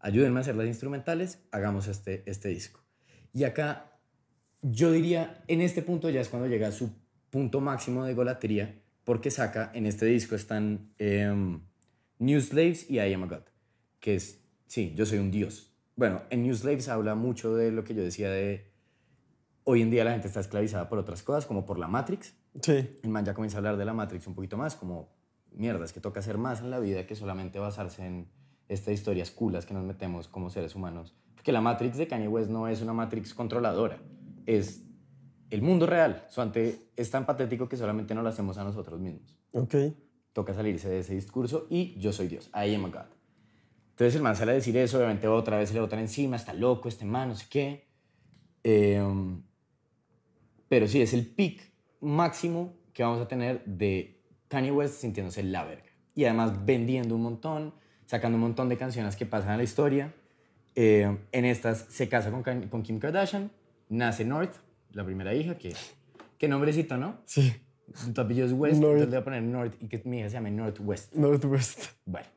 ayúdenme a hacer las instrumentales, hagamos este, este disco. Y acá yo diría, en este punto ya es cuando llega a su punto máximo de golatría, porque saca, en este disco están em, New Slaves y I Am a God, que es, sí, yo soy un dios. Bueno, en New Slaves habla mucho de lo que yo decía de hoy en día la gente está esclavizada por otras cosas, como por la Matrix. Sí. El man ya comienza a hablar de la Matrix un poquito más, como mierda, es que toca hacer más en la vida que solamente basarse en estas historias culas que nos metemos como seres humanos. Porque la Matrix de Kanye West no es una Matrix controladora, es el mundo real. Su ante es tan patético que solamente no lo hacemos a nosotros mismos. Ok. Toca salirse de ese discurso y yo soy Dios, I am a God. Entonces el man sale a decir eso, obviamente otra vez se le botan encima, está loco este man, no sé qué. Em, pero sí, es el peak máximo que vamos a tener de Kanye West sintiéndose la verga. Y además vendiendo un montón, sacando un montón de canciones que pasan a la historia. Eh, en estas se casa con, con Kim Kardashian, nace North, la primera hija, que, qué nombrecito, ¿no? Sí. Tu apellido es West, North. entonces le voy a poner North y que mi hija se llame Northwest. Northwest. Bueno.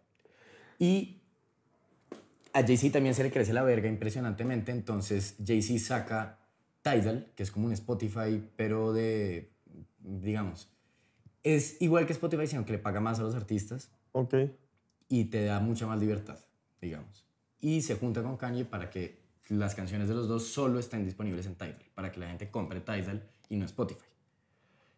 Y a Jay-Z también se le crece la verga impresionantemente, entonces Jay-Z saca Tidal, que es como un Spotify, pero de, digamos, es igual que Spotify, sino que le paga más a los artistas Ok. y te da mucha más libertad, digamos. Y se junta con Kanye para que las canciones de los dos solo estén disponibles en Tidal, para que la gente compre Tidal y no Spotify.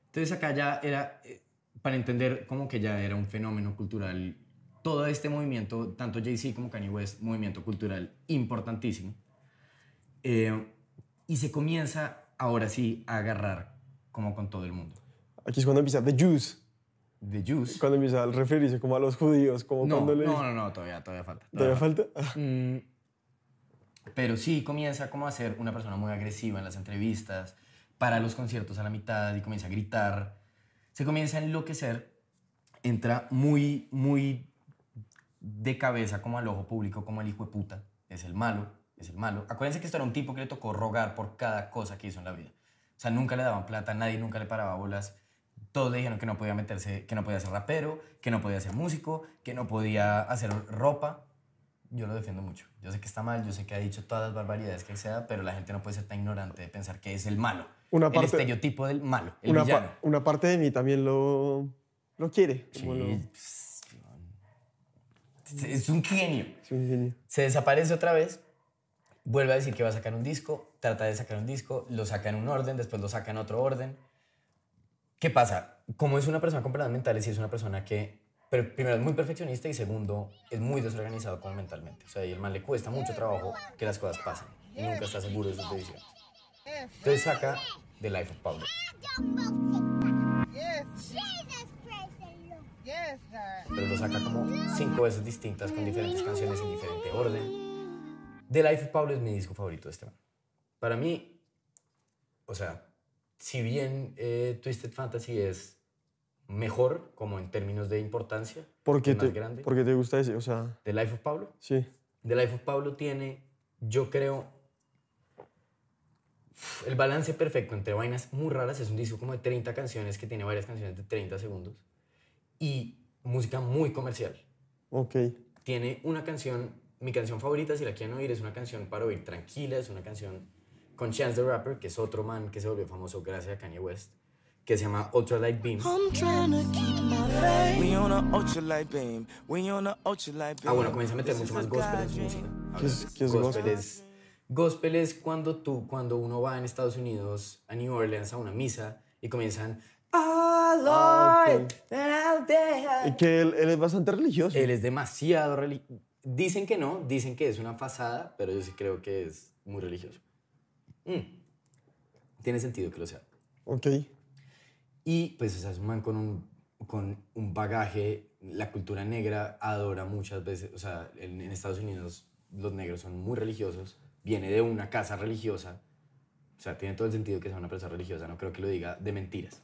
Entonces acá ya era, eh, para entender como que ya era un fenómeno cultural, todo este movimiento, tanto Jay-Z como Kanye West, movimiento cultural importantísimo. Eh, y se comienza ahora sí a agarrar como con todo el mundo. Aquí es cuando empieza The Jews. The Juice. Cuando empieza a referirse como a los judíos, como No, cuando le... no, no, no, todavía, todavía falta. ¿Todavía falta? Mm, pero sí comienza como a ser una persona muy agresiva en las entrevistas, para los conciertos a la mitad y comienza a gritar. Se comienza a enloquecer, entra muy, muy de cabeza como al ojo público, como el hijo de puta, es el malo, es el malo. Acuérdense que esto era un tipo que le tocó rogar por cada cosa que hizo en la vida. O sea, nunca le daban plata, nadie nunca le paraba bolas. Todos le dijeron que no podía meterse, que no podía ser rapero, que no podía ser músico, que no podía hacer ropa. Yo lo defiendo mucho. Yo sé que está mal, yo sé que ha dicho todas las barbaridades que sea, pero la gente no puede ser tan ignorante de pensar que es el malo. Una el parte- estereotipo del malo, el Una, pa- villano. una parte de mí también lo, lo quiere. Sí, lo- es un genio. es un genio. Se desaparece otra vez, vuelve a decir que va a sacar un disco, trata de sacar un disco, lo saca en un orden, después lo saca en otro orden. ¿Qué pasa? Como es una persona con problemas mentales y es una persona que, pero primero, es muy perfeccionista y segundo, es muy desorganizado como mentalmente. O sea, y el man le cuesta mucho trabajo que las cosas pasen y nunca está seguro de sus decisiones. Entonces saca The Life of Pablo. pero lo saca como cinco veces distintas con diferentes canciones en diferente orden. The Life of Pablo es mi disco favorito de este man. Para mí, o sea, si bien eh, Twisted Fantasy es mejor como en términos de importancia, ¿Por qué, es más te, grande, por qué te gusta ese? O sea, The Life of Pablo, sí. The Life of Pablo tiene, yo creo, el balance perfecto entre vainas muy raras. Es un disco como de 30 canciones que tiene varias canciones de 30 segundos y música muy comercial. Ok. Tiene una canción, mi canción favorita, si la quieren oír, es una canción para oír tranquila, es una canción con Chance the Rapper, que es otro man que se volvió famoso gracias a Kanye West, que se llama Ultralight Beam. We on a ultralight beam. We on a ultralight beam. Ah, bueno, comienza a meter mucho is más gospel en su música. ¿Qué es- qué es gospel? gospel? Es, gospel es cuando tú, cuando uno va en Estados Unidos a New Orleans a una misa y comienzan Oh Ah, Lord, ok. out there". Y que él, él es bastante religioso. Él es demasiado religioso. Dicen que no, dicen que es una fasada, pero yo sí creo que es muy religioso. Mm. Tiene sentido que lo sea. Ok. Y pues o sea, es un man con un, con un bagaje, la cultura negra adora muchas veces, o sea, en, en Estados Unidos los negros son muy religiosos, viene de una casa religiosa, o sea, tiene todo el sentido que sea una persona religiosa, no creo que lo diga de mentiras.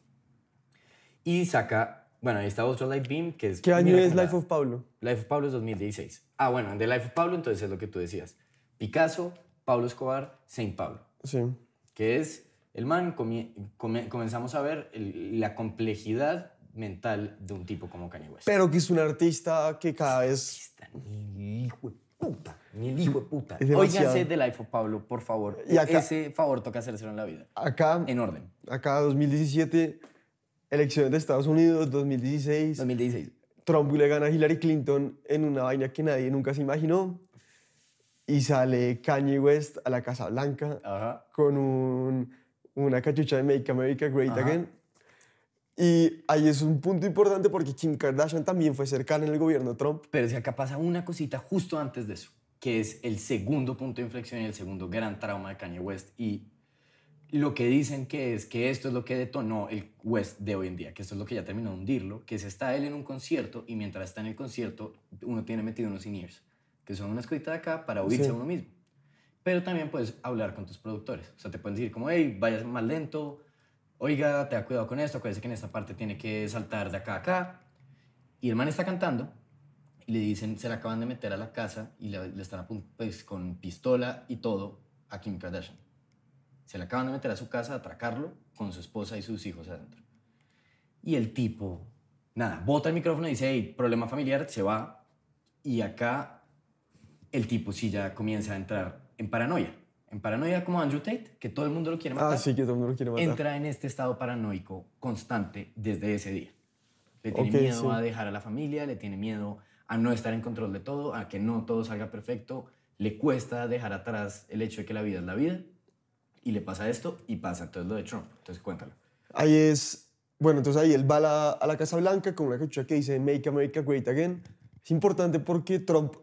Y saca, bueno, ahí está otro Light Beam, que es... ¿Qué año es. Life of Pablo? Life of Pablo es 2016. Ah, bueno, en The Life of Pablo entonces es lo que tú decías. Picasso, Pablo Escobar, Saint Pablo Sí. que es el man, comenzamos a ver el- la complejidad mental de un tipo como Kanye West. Pero que es un artista que cada vez... Ni el hijo de puta, ni el hijo de puta. Óiganse The Life of Pablo, por favor. Y acá- Ese favor toca hacérselo en la vida. Acá, En orden. acá 2017, elecciones de Estados Unidos, 2016, 2016. Trump le gana a Hillary Clinton en una vaina que nadie nunca se imaginó. Y sale Kanye West a la Casa Blanca Ajá. con un- una cachucha de Make America Great Ajá. Again. Y ahí es un punto importante porque Kim Kardashian también fue cercana en el gobierno Trump. Pero si acá pasa una cosita justo antes de eso, que es el segundo punto de inflexión y el segundo gran trauma de Kanye West. Y lo que dicen que es que esto es lo que detonó el West de hoy en día, que esto es lo que ya terminó de hundirlo, que se está él en un concierto y mientras está en el concierto uno tiene metido unos in-ears, que son unas cositas de acá para oírse Sí. a uno mismo. Pero también puedes hablar con tus productores. O sea, te pueden decir como, hey, vayas más lento, oiga, te da cuidado con esto, acuérdese que en esta parte tiene que saltar de acá a acá. Y el man está cantando y le dicen, se la acaban de meter a la casa y le, le están pues, con pistola y todo a Kim Kardashian. Se le acaban de meter a su casa a atracarlo con su esposa y sus hijos adentro. Y el tipo, nada, bota el micrófono y dice, hey, problema familiar, se va. Y acá el tipo sí ya comienza a entrar en paranoia. En paranoia como Andrew Tate, que todo el mundo lo quiere matar Ah, sí, que todo el mundo lo quiere matar. entra en este estado paranoico constante desde ese día. Le tiene Ok, miedo sí. a dejar a la familia, le tiene miedo a no estar en control de todo, a que no todo salga perfecto, le cuesta dejar atrás el hecho de que la vida es la vida, y le pasa esto y pasa entonces lo de Trump. Entonces cuéntalo. Ahí es, bueno, entonces ahí él va a la, a la Casa Blanca con una cachucha que dice Make America Great Again. Es importante porque Trump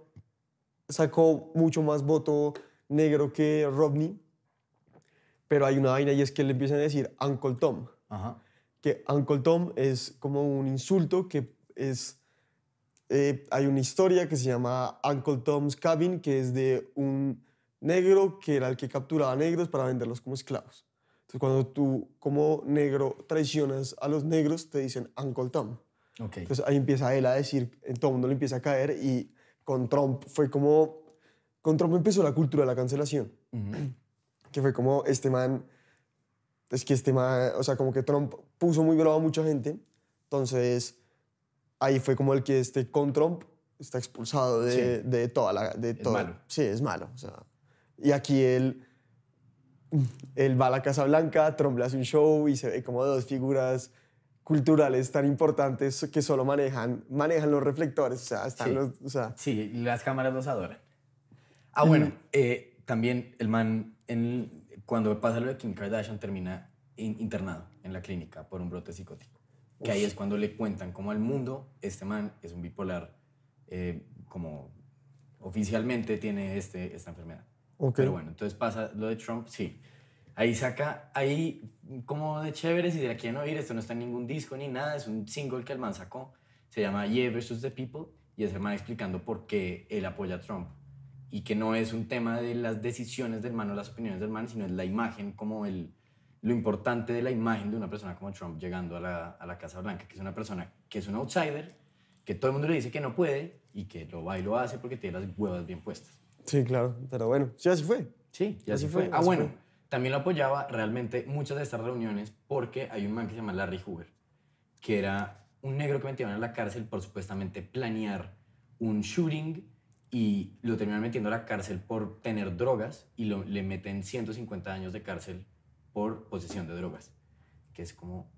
sacó mucho más voto negro que Romney, pero hay una vaina y es que le empiezan a decir Uncle Tom, Ajá. que Uncle Tom es como un insulto que es, eh, hay una historia que se llama Uncle Tom's Cabin, que es de un negro que era el que capturaba negros para venderlos como esclavos. Entonces, cuando tú como negro traicionas a los negros, te dicen Uncle Tom. Ok. Entonces ahí empieza él a decir, eh, todo el mundo le empieza a caer y con Trump fue como con Trump empezó la cultura de la cancelación. Que fue como este man, es que este man, o sea, como que Trump puso muy bravo a mucha gente. Entonces, ahí fue como el que este con Trump está expulsado de, Sí. de toda la... De toda- malo. Sí, es malo. O sea, y aquí él, él va a la Casa Blanca, Trump le hace un show y se ve como dos figuras culturales tan importantes que solo manejan, manejan los reflectores. O sea, están Sí. los, o sea, Sí, las cámaras los adoran. Ah, bueno, eh, también el man, en- cuando pasa lo de Kim Kardashian, termina in- internado en la clínica por un brote psicótico. Que ahí es cuando le cuentan como al mundo, este man es un bipolar, eh, como oficialmente tiene este, esta enfermedad. Ok. Pero bueno, entonces pasa lo de Trump, sí. Ahí saca, ahí como de chévere, si se la quieren oír, esto no está en ningún disco ni nada, es un single que el man sacó, se llama Yeah vs. The People, y es el man explicando por qué él apoya a Trump. Y que no es un tema de las decisiones del man o las opiniones del man, sino es la imagen, como el, lo importante de la imagen de una persona como Trump llegando a la, a la Casa Blanca, que es una persona que es un outsider, que todo el mundo le dice que no puede y que lo va y lo hace porque tiene las huevas bien puestas. sí, claro. Pero bueno, sí, así fue. Sí, y Así así fue. fue, Ah, bueno, fue. también lo apoyaba realmente muchas de estas reuniones porque hay un man que se llama Larry Hoover, que era un negro que metieron a la cárcel por supuestamente planear un shooting y lo terminan metiendo a la cárcel por tener drogas y lo, le meten 150 años de cárcel por posesión de drogas, que es como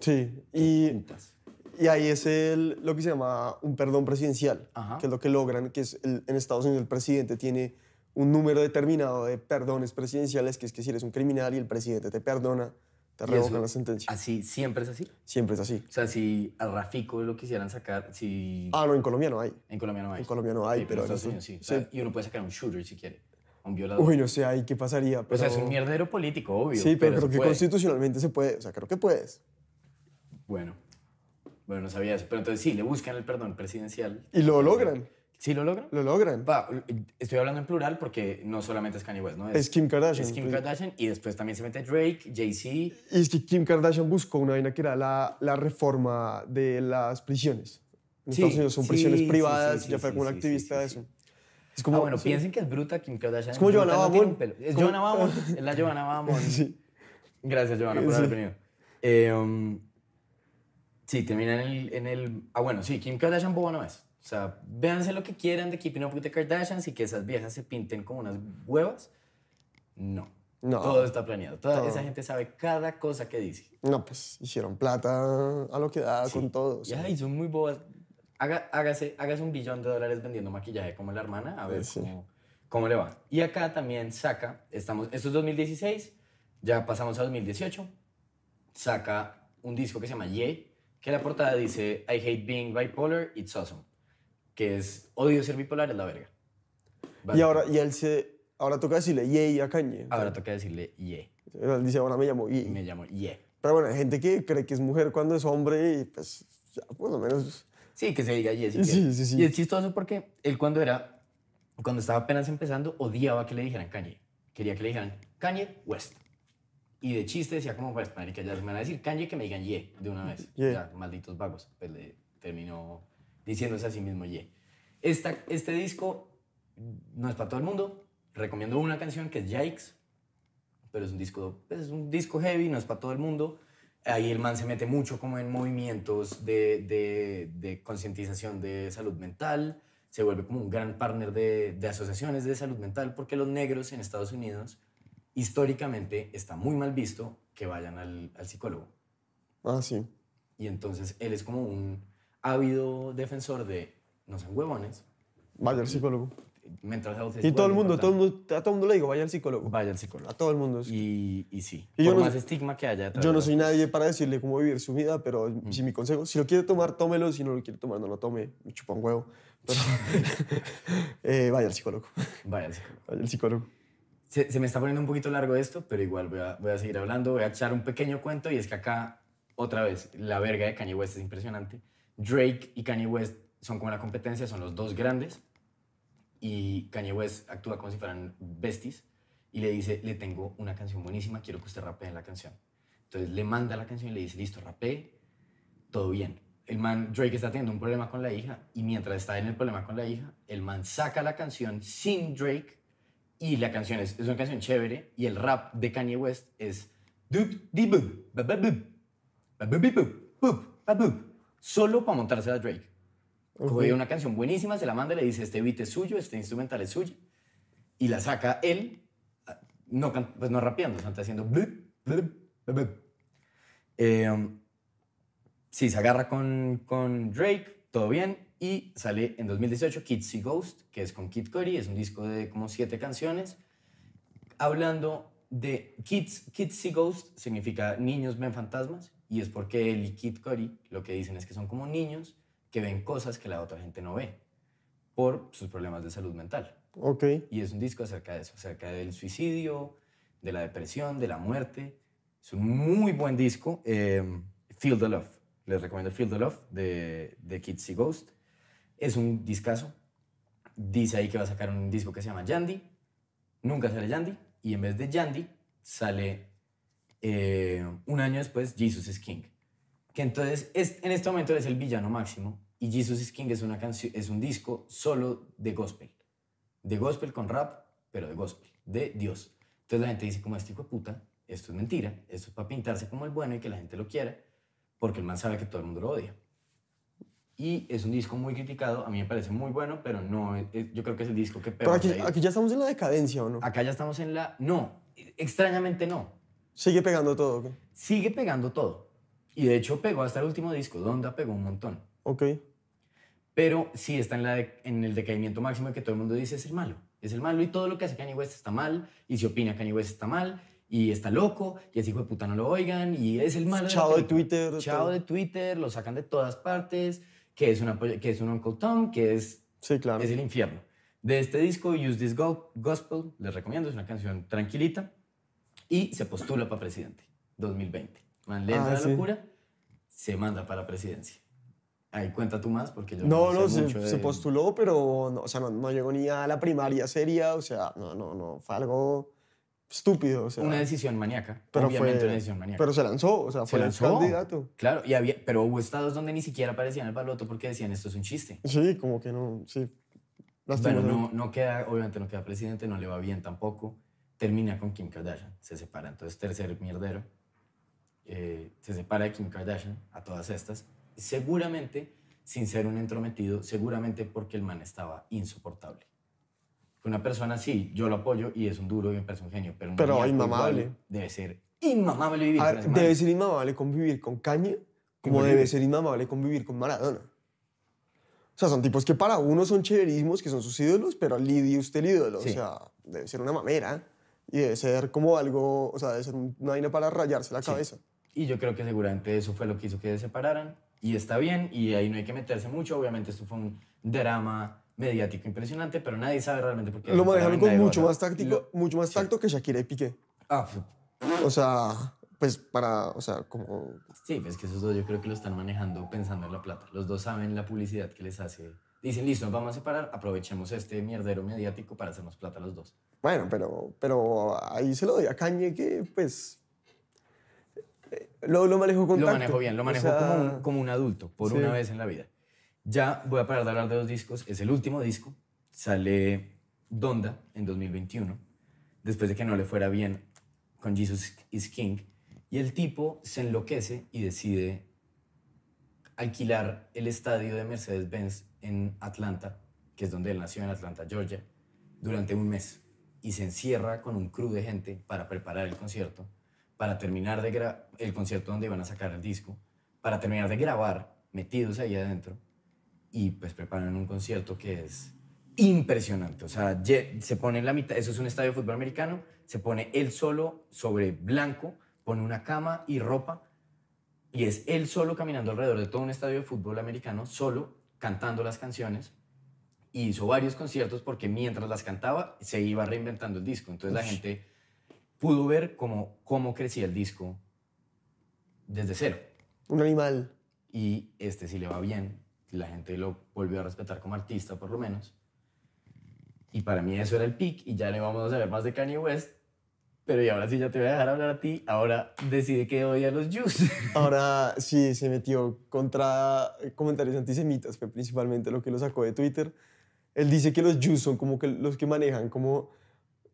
Sí, y, putas. y ahí es el, lo que se llama un perdón presidencial, Ajá. que es lo que logran, que es el- en Estados Unidos el presidente tiene un número determinado de perdones presidenciales, que es que si eres un criminal y el presidente te perdona, te revocan la sentencia. Así, siempre es así. Siempre es así. O sea, si a Rafico lo quisieran sacar, si... Ah, no, en Colombia no hay. En Colombia no hay. En Colombia no hay, Sí, pero en Estados Unidos sí. O sea, sí. y uno puede sacar un shooter si quiere, un violador. Uy, no sé ahí qué pasaría. Pero, O sea, es un mierdero político, obvio. Sí, pero, se creo que puede. constitucionalmente se puede. O sea, creo que puedes. Bueno, bueno, no sabía eso. Pero entonces sí, le buscan el perdón presidencial. Y lo logran. ¿Sí lo logran? Lo logran. Estoy hablando en plural porque no solamente es Kanye West, ¿no? Es Kim Kardashian. Es Kim Kardashian y después también se mete Drake, Jay-Z. Y es que Kim Kardashian buscó una vaina que era la, la reforma de las prisiones. En Sí, Estados Unidos son sí, prisiones privadas. sí, ya fue como una activista de eso. Es como, ah, bueno, piensen que es bruta Kim Kardashian. Es como Johanna no. Es Johanna Bamón. Es <laughs> la Johanna Bamón. Sí. Gracias, Johanna, por haber venido. Eh, um, sí, termina en el, en el... Ah, bueno, sí, Kim Kardashian boba no es. O sea, véanse lo que quieran de Keeping Up with the Kardashians y que esas viejas se pinten como unas huevas. No. No. Todo está planeado. Toda Todo. esa gente sabe cada cosa que dice. No, pues hicieron plata a lo que da Sí. con todo. o sea. Ya, y son muy bobas. Haga- hágase, hágase un billón de dólares vendiendo maquillaje como la hermana, a ver Sí. cómo, cómo le va. Y acá también saca, estamos, esto es 2016, ya pasamos a 2018, saca un disco que se llama Ye, que la portada dice I hate being bipolar, it's awesome. Que es odio ser bipolar, es la verga. Y ahora, y él se, ahora toca decirle yay a Kanye. Ahora toca decirle Ye. Él dice, ahora me llamo Ye. me llamo Ye. Pero bueno, hay gente que cree que es mujer cuando es hombre y pues ya, por lo menos... Sí, que se diga Ye Sí, quiere. sí, sí. Y es chistoso porque él cuando era, cuando estaba apenas empezando, odiaba que le dijeran Kanye. Quería que le dijeran Kanye West. Y de chiste decía como, pues, marica, ya se me van a decir Kanye que me digan Ye de una vez. Ye. Ya, malditos vagos. Pues le terminó diciéndose a sí mismo Ye. Esta, este disco no es para todo el mundo. Recomiendo una canción que es Yikes. Pero es un disco, pues, es un disco heavy, no es para todo el mundo. Ahí el man se mete mucho como en movimientos de, de, de concientización de salud mental. Se vuelve como un gran partner de, de asociaciones de salud mental porque los negros en Estados Unidos históricamente está muy mal visto que vayan al, al psicólogo. Ah, sí. Y entonces él es como un ávido defensor de no sean huevones. Vaya al psicólogo. Es Y todo el mundo, todo el mundo, a todo el mundo le digo, vaya al psicólogo. Vaya al psicólogo. A todo el mundo. Y, y sí, Y yo por no- más estigma que haya. Yo no soy nadie para decirle cómo vivir su vida, pero si mi consejo, si lo quiere tomar, tómelo, si no lo quiere tomar, no lo tome, me chupa un huevo. Pero, <laughs> <laughs> eh, vaya al psicólogo, Vaya al psicólogo. vaya al psicólogo. Se, se me está poniendo un poquito largo esto, pero igual voy a, voy a seguir hablando. Voy a echar un pequeño cuento y es que acá, otra vez, la verga de Kanye West es impresionante. Drake y Kanye West son como la competencia, son los dos grandes. Y Kanye West actúa como si fueran besties y le dice, le tengo una canción buenísima, quiero que usted rapee en la canción. Entonces le manda la canción y le dice, listo, rapee, todo bien. el man, Drake está teniendo un problema con la hija y mientras está en el problema con la hija, el man saca la canción sin Drake y la canción es, es una canción chévere y el rap de Kanye West es solo para montarse a Drake. Coge una canción buenísima, se la manda y le dice, este beat es suyo, este instrumental es suyo y la saca él, no, can- pues no rapeando, sino haciendo ba, bup. Eh, um, Sí, se agarra con, con Drake, todo bien, y sale en 2018 Kids See Ghost, que es con Kid Cudi, es un disco de como siete canciones, hablando de Kids, Kids See Ghost significa niños ven fantasmas, y es porque él y Kid Cudi lo que dicen es que son como niños que ven cosas que la otra gente no ve, por sus problemas de salud mental. Ok. Y es un disco acerca de eso, acerca del suicidio, de la depresión, de la muerte. Es un muy buen disco. eh, Feel the Love. Les recomiendo Feel the Love de, de Kids See Ghost. Es un discazo. Dice ahí que va a sacar un disco que se llama Yandy. Nunca sale Yandy. Y en vez de Yandy sale eh, un año después Jesus is King. Que entonces es, en este momento es el villano máximo. Y Jesus is King es, una canción, es un disco solo de gospel de gospel con rap, pero de gospel, de Dios. Entonces la gente dice, como este hijo de puta, esto es mentira, esto es para pintarse como el bueno y que la gente lo quiera, porque el man sabe que todo el mundo lo odia. Y es un disco muy criticado, a mí me parece muy bueno, pero no, es- yo creo que es el disco que Pero aquí, aquí ya estamos en la decadencia, ¿o no? Acá ya estamos en la... No, extrañamente no. Sigue pegando todo, ¿ok? Sigue pegando todo. Y de hecho pegó hasta el último disco, Donda pegó un montón. Ok. Pero sí está en, la de- en el decaimiento máximo de que todo el mundo dice es el malo. Es el malo y todo lo que hace Kanye West está mal. Y si opina Kanye West está mal. Y está loco. Y ese hijo de puta no lo oigan. Y es el malo. Chao de película. Twitter, de Chao de Twitter. Lo sacan de todas partes. Que es, una, que es un Uncle Tom. Que es, Sí, claro. es el infierno. De este disco, Use This Go- Gospel, les recomiendo. Es una canción tranquilita. Y se postula para presidente. 2020. Man, le entra Ah, la sí. locura. Se manda para la presidencia. Ahí cuenta tú más porque yo No, no, sé se, mucho se de- postuló, pero no, o sea, no, no llegó ni a la primaria seria, o sea, no, no, no, fue algo estúpido, o sea. una decisión maníaca. pero obviamente fue, una decisión maníaca. Pero se lanzó, o sea, Se fue el lanzó. candidato. Claro, y había, pero hubo estados donde ni siquiera aparecían el baloto porque decían esto es un chiste. Sí, como que no, sí. Bueno, no, no queda, obviamente no queda presidente, no le va bien tampoco. Termina con Kim Kardashian, se separa. Entonces, tercer mierdero. eh, se separa de Kim Kardashian a todas estas. Seguramente, sin ser un entrometido, seguramente porque el man estaba insoportable. Una persona así, yo lo apoyo y es un duro y me parece un genio, pero, un Pero inmamable. Debe ser inmamable vivir con ver, ese man. debe ser inmamable convivir con Kanye, como Con debe ser inmamable convivir con Maradona. O sea, son tipos que para uno son chéverismos, que son sus ídolos, pero al usted el ídolo. Sí. O sea, debe ser una mamera y debe ser como algo, o sea, debe ser un- una vaina para rayarse la Sí. cabeza. Y yo creo que seguramente eso fue lo que hizo que se separaran. Y está bien, y ahí no hay que meterse mucho. Obviamente esto fue un drama mediático impresionante, pero nadie sabe realmente por qué. Lo manejaron con mucho más táctico, Lo- mucho más sí. tacto que Shakira y Piqué. Ah, f- O sea, pues para, o sea, como... sí, es que esos dos yo creo que lo están manejando pensando en la plata. Los dos saben la publicidad que les hace. Dicen, listo, nos vamos a separar, aprovechemos este mierdero mediático para hacernos plata los dos. Bueno, pero, pero ahí se lo doy a Kanye que, pues, eh, lo, lo manejó con Lo tacto. manejó bien, lo O manejó sea, como, un, como un adulto, por sí. una vez en la vida. Ya voy a parar de hablar de dos discos. Es el último disco. Sale Donda en 2021, después de que no le fuera bien con Jesus is King. Y el tipo se enloquece y decide alquilar el estadio de Mercedes-Benz en Atlanta, que es donde él nació, en Atlanta, Georgia, durante un mes. Y se encierra con un crew de gente para preparar el concierto, para terminar de el concierto donde iban a sacar el disco, para terminar de grabar metidos ahí adentro y pues preparan un concierto que es impresionante. O sea, se pone en la mitad, eso es un estadio de fútbol americano, se pone él solo sobre blanco, pone una cama y ropa y es él solo caminando alrededor de todo un estadio de fútbol americano, solo cantando las canciones. Y hizo varios conciertos porque mientras las cantaba se iba reinventando el disco. Entonces la gente pudo ver cómo, cómo crecía el disco desde cero. Un animal. Y este sí le va bien. La gente lo volvió a respetar como artista, por lo menos. Y para mí eso era el pick. Y ya le vamos a ver más de Kanye West. Pero y ahora sí ya te voy a dejar hablar a ti. Ahora decide que odia a los Jews. <laughs> Ahora sí se metió contra comentarios antisemitas, fue principalmente lo que lo sacó de Twitter. Él dice que los Jews son como que los que manejan como...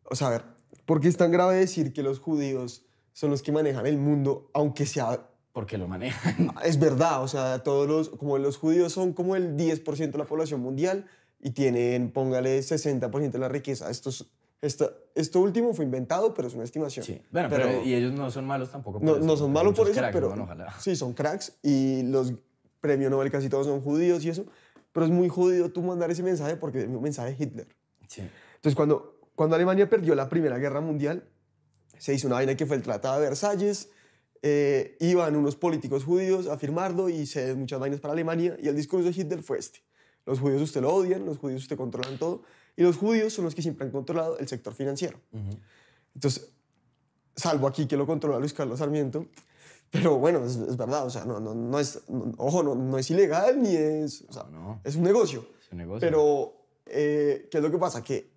O sea, a ver, ¿por qué es tan grave decir que los judíos son los que manejan el mundo, aunque sea... Porque lo manejan. <laughs> Es verdad, o sea, todos los... Como los judíos son como el 10% de la población mundial y tienen, póngale, 60% de la riqueza. Esto, es- esto, último fue inventado, pero es una estimación. Sí. Bueno, pero, y ellos no son malos tampoco. por No, eso. no son malos por eso, cracks, pero bueno, ojalá. sí, son cracks y los premios Nobel casi todos son judíos y eso. Pero es muy jodido tú mandar ese mensaje porque es un mensaje de Hitler. Sí. Entonces, cuando, cuando Alemania perdió la Primera Guerra Mundial, se hizo una vaina que fue el Tratado de Versalles. eh, iban unos políticos judíos a firmarlo y se muchas vainas para Alemania. Y el discurso de Hitler fue este: Los judíos usted lo odian, los judíos usted controlan todo. Y los judíos son los que siempre han controlado el sector financiero. Entonces, salvo aquí que lo controla Luis Carlos Sarmiento. Pero bueno, es, es verdad, o sea, no, no, no es, no- ojo, no, no es ilegal ni es, o sea, es un negocio. es un negocio. Pero, eh, ¿qué es lo que pasa? Que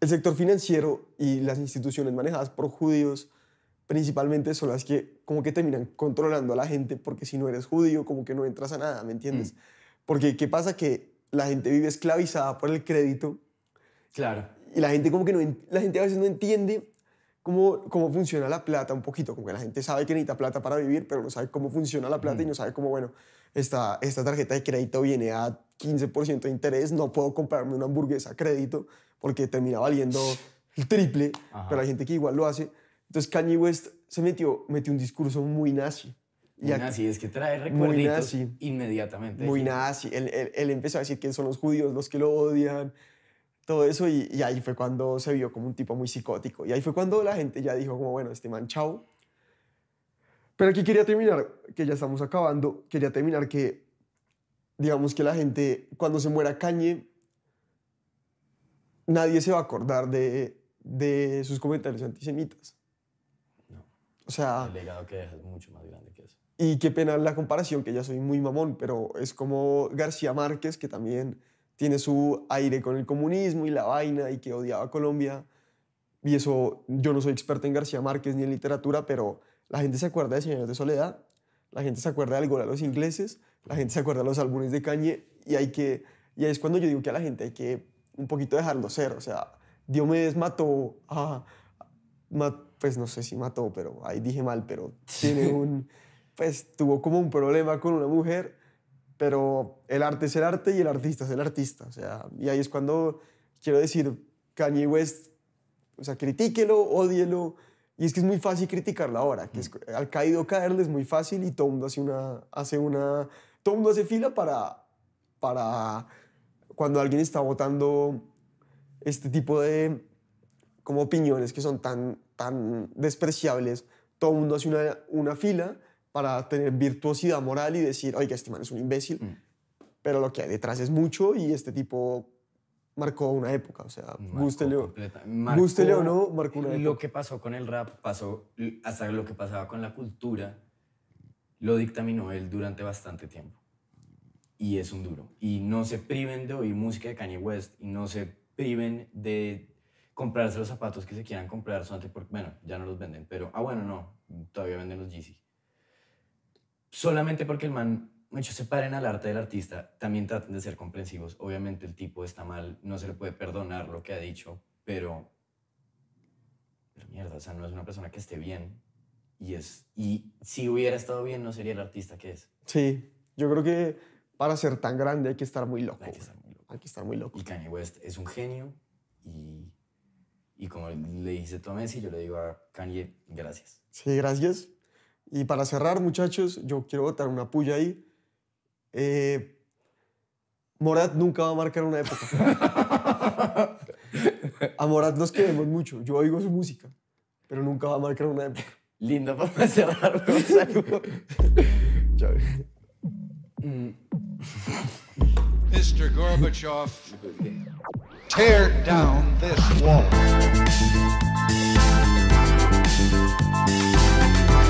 el sector financiero y las instituciones manejadas por judíos principalmente son las que como que terminan controlando a la gente porque si no eres judío como que no entras a nada, ¿me entiendes? Porque ¿qué pasa? Que la gente vive esclavizada por el crédito Claro. y la gente como que no, la gente a veces no entiende cómo, cómo funciona la plata un poquito, como que la gente sabe que necesita plata para vivir, pero no sabe cómo funciona la plata y no sabe cómo, bueno, esta, esta tarjeta de crédito viene a 15% de interés, no puedo comprarme una hamburguesa a crédito porque termina valiendo el triple, Ajá. pero hay gente que igual lo hace. Entonces Kanye West se metió, metió un discurso muy nazi. Y Muy aquí- nazi, es que trae Muy recuerditos nazi. inmediatamente. muy nazi. Él, él- él empezó a decir que son los judíos los que lo odian, todo eso, y, y ahí fue cuando se vio como un tipo muy psicótico. Y ahí fue cuando la gente ya dijo como, bueno, este man, chao. Pero aquí quería terminar, que ya estamos acabando, quería terminar que, digamos que la gente, cuando se muera Kanye, nadie se va a acordar de, de sus comentarios antisemitas. No. O sea... El legado que deja es mucho más grande. Y qué pena la comparación, que ya soy muy mamón, pero es como García Márquez, que también tiene su aire con el comunismo y la vaina y que odiaba a Colombia. Y eso, yo no soy experto en García Márquez ni en literatura, pero la gente se acuerda de Señores de Soledad, la gente se acuerda del gol a los ingleses, la gente se acuerda de los álbumes de Cañe y hay que, y ahí es cuando yo digo que a la gente hay que un poquito dejarlo ser, o sea, Diomedes mató a, ma- pues no sé si mató, pero ahí dije mal, pero tiene <laughs> un, pues tuvo como un problema con una mujer, pero el arte es el arte y el artista es el artista, o sea, y ahí es cuando quiero decir, Kanye West, o sea, critíquelo, ódielo, y es que es muy fácil criticarlo ahora, que es, al caído caerle es muy fácil y todo el mundo hace una, hace una, todo el mundo hace fila para, para cuando alguien está votando este tipo de como opiniones que son tan, tan despreciables, todo el mundo hace una, una fila para tener virtuosidad moral y decir, oiga, este man es un imbécil, Mm. pero lo que hay detrás es mucho y este tipo marcó una época, o sea, gústele, o- no, marcó una Lo época. que pasó con el rap, pasó hasta lo que pasaba con la cultura, lo dictaminó él durante bastante tiempo. Y es un duro. Y no se priven de oír música de Kanye West y no se priven de comprarse los zapatos que se quieran comprar. porque, bueno, ya no los venden, pero, ah, bueno, no, todavía venden los Yeezy. Solamente porque el man, muchos se paren al arte del artista, también traten de ser comprensivos. Obviamente el tipo está mal, no se le puede perdonar lo que ha dicho, pero pero mierda, o sea, no es una persona que esté bien. Y, es, y si hubiera estado bien, no sería el artista que es. Sí, yo creo que para ser tan grande hay que estar muy loco. Hay que estar muy loco. Hay que estar muy loco. Y Kanye West es un genio. Y, y como le dice a Messi, yo le digo a Kanye, gracias. Sí, gracias. Y para cerrar, muchachos, yo quiero botar una puya ahí. Eh, Morat nunca va a marcar una época. <laughs> a Morat nos queremos mucho. Yo oigo su música, pero nunca va a marcar una época. Lindo para cerrar. Chao. Mm, Mr. Gorbachev, <laughs> tear down this wall.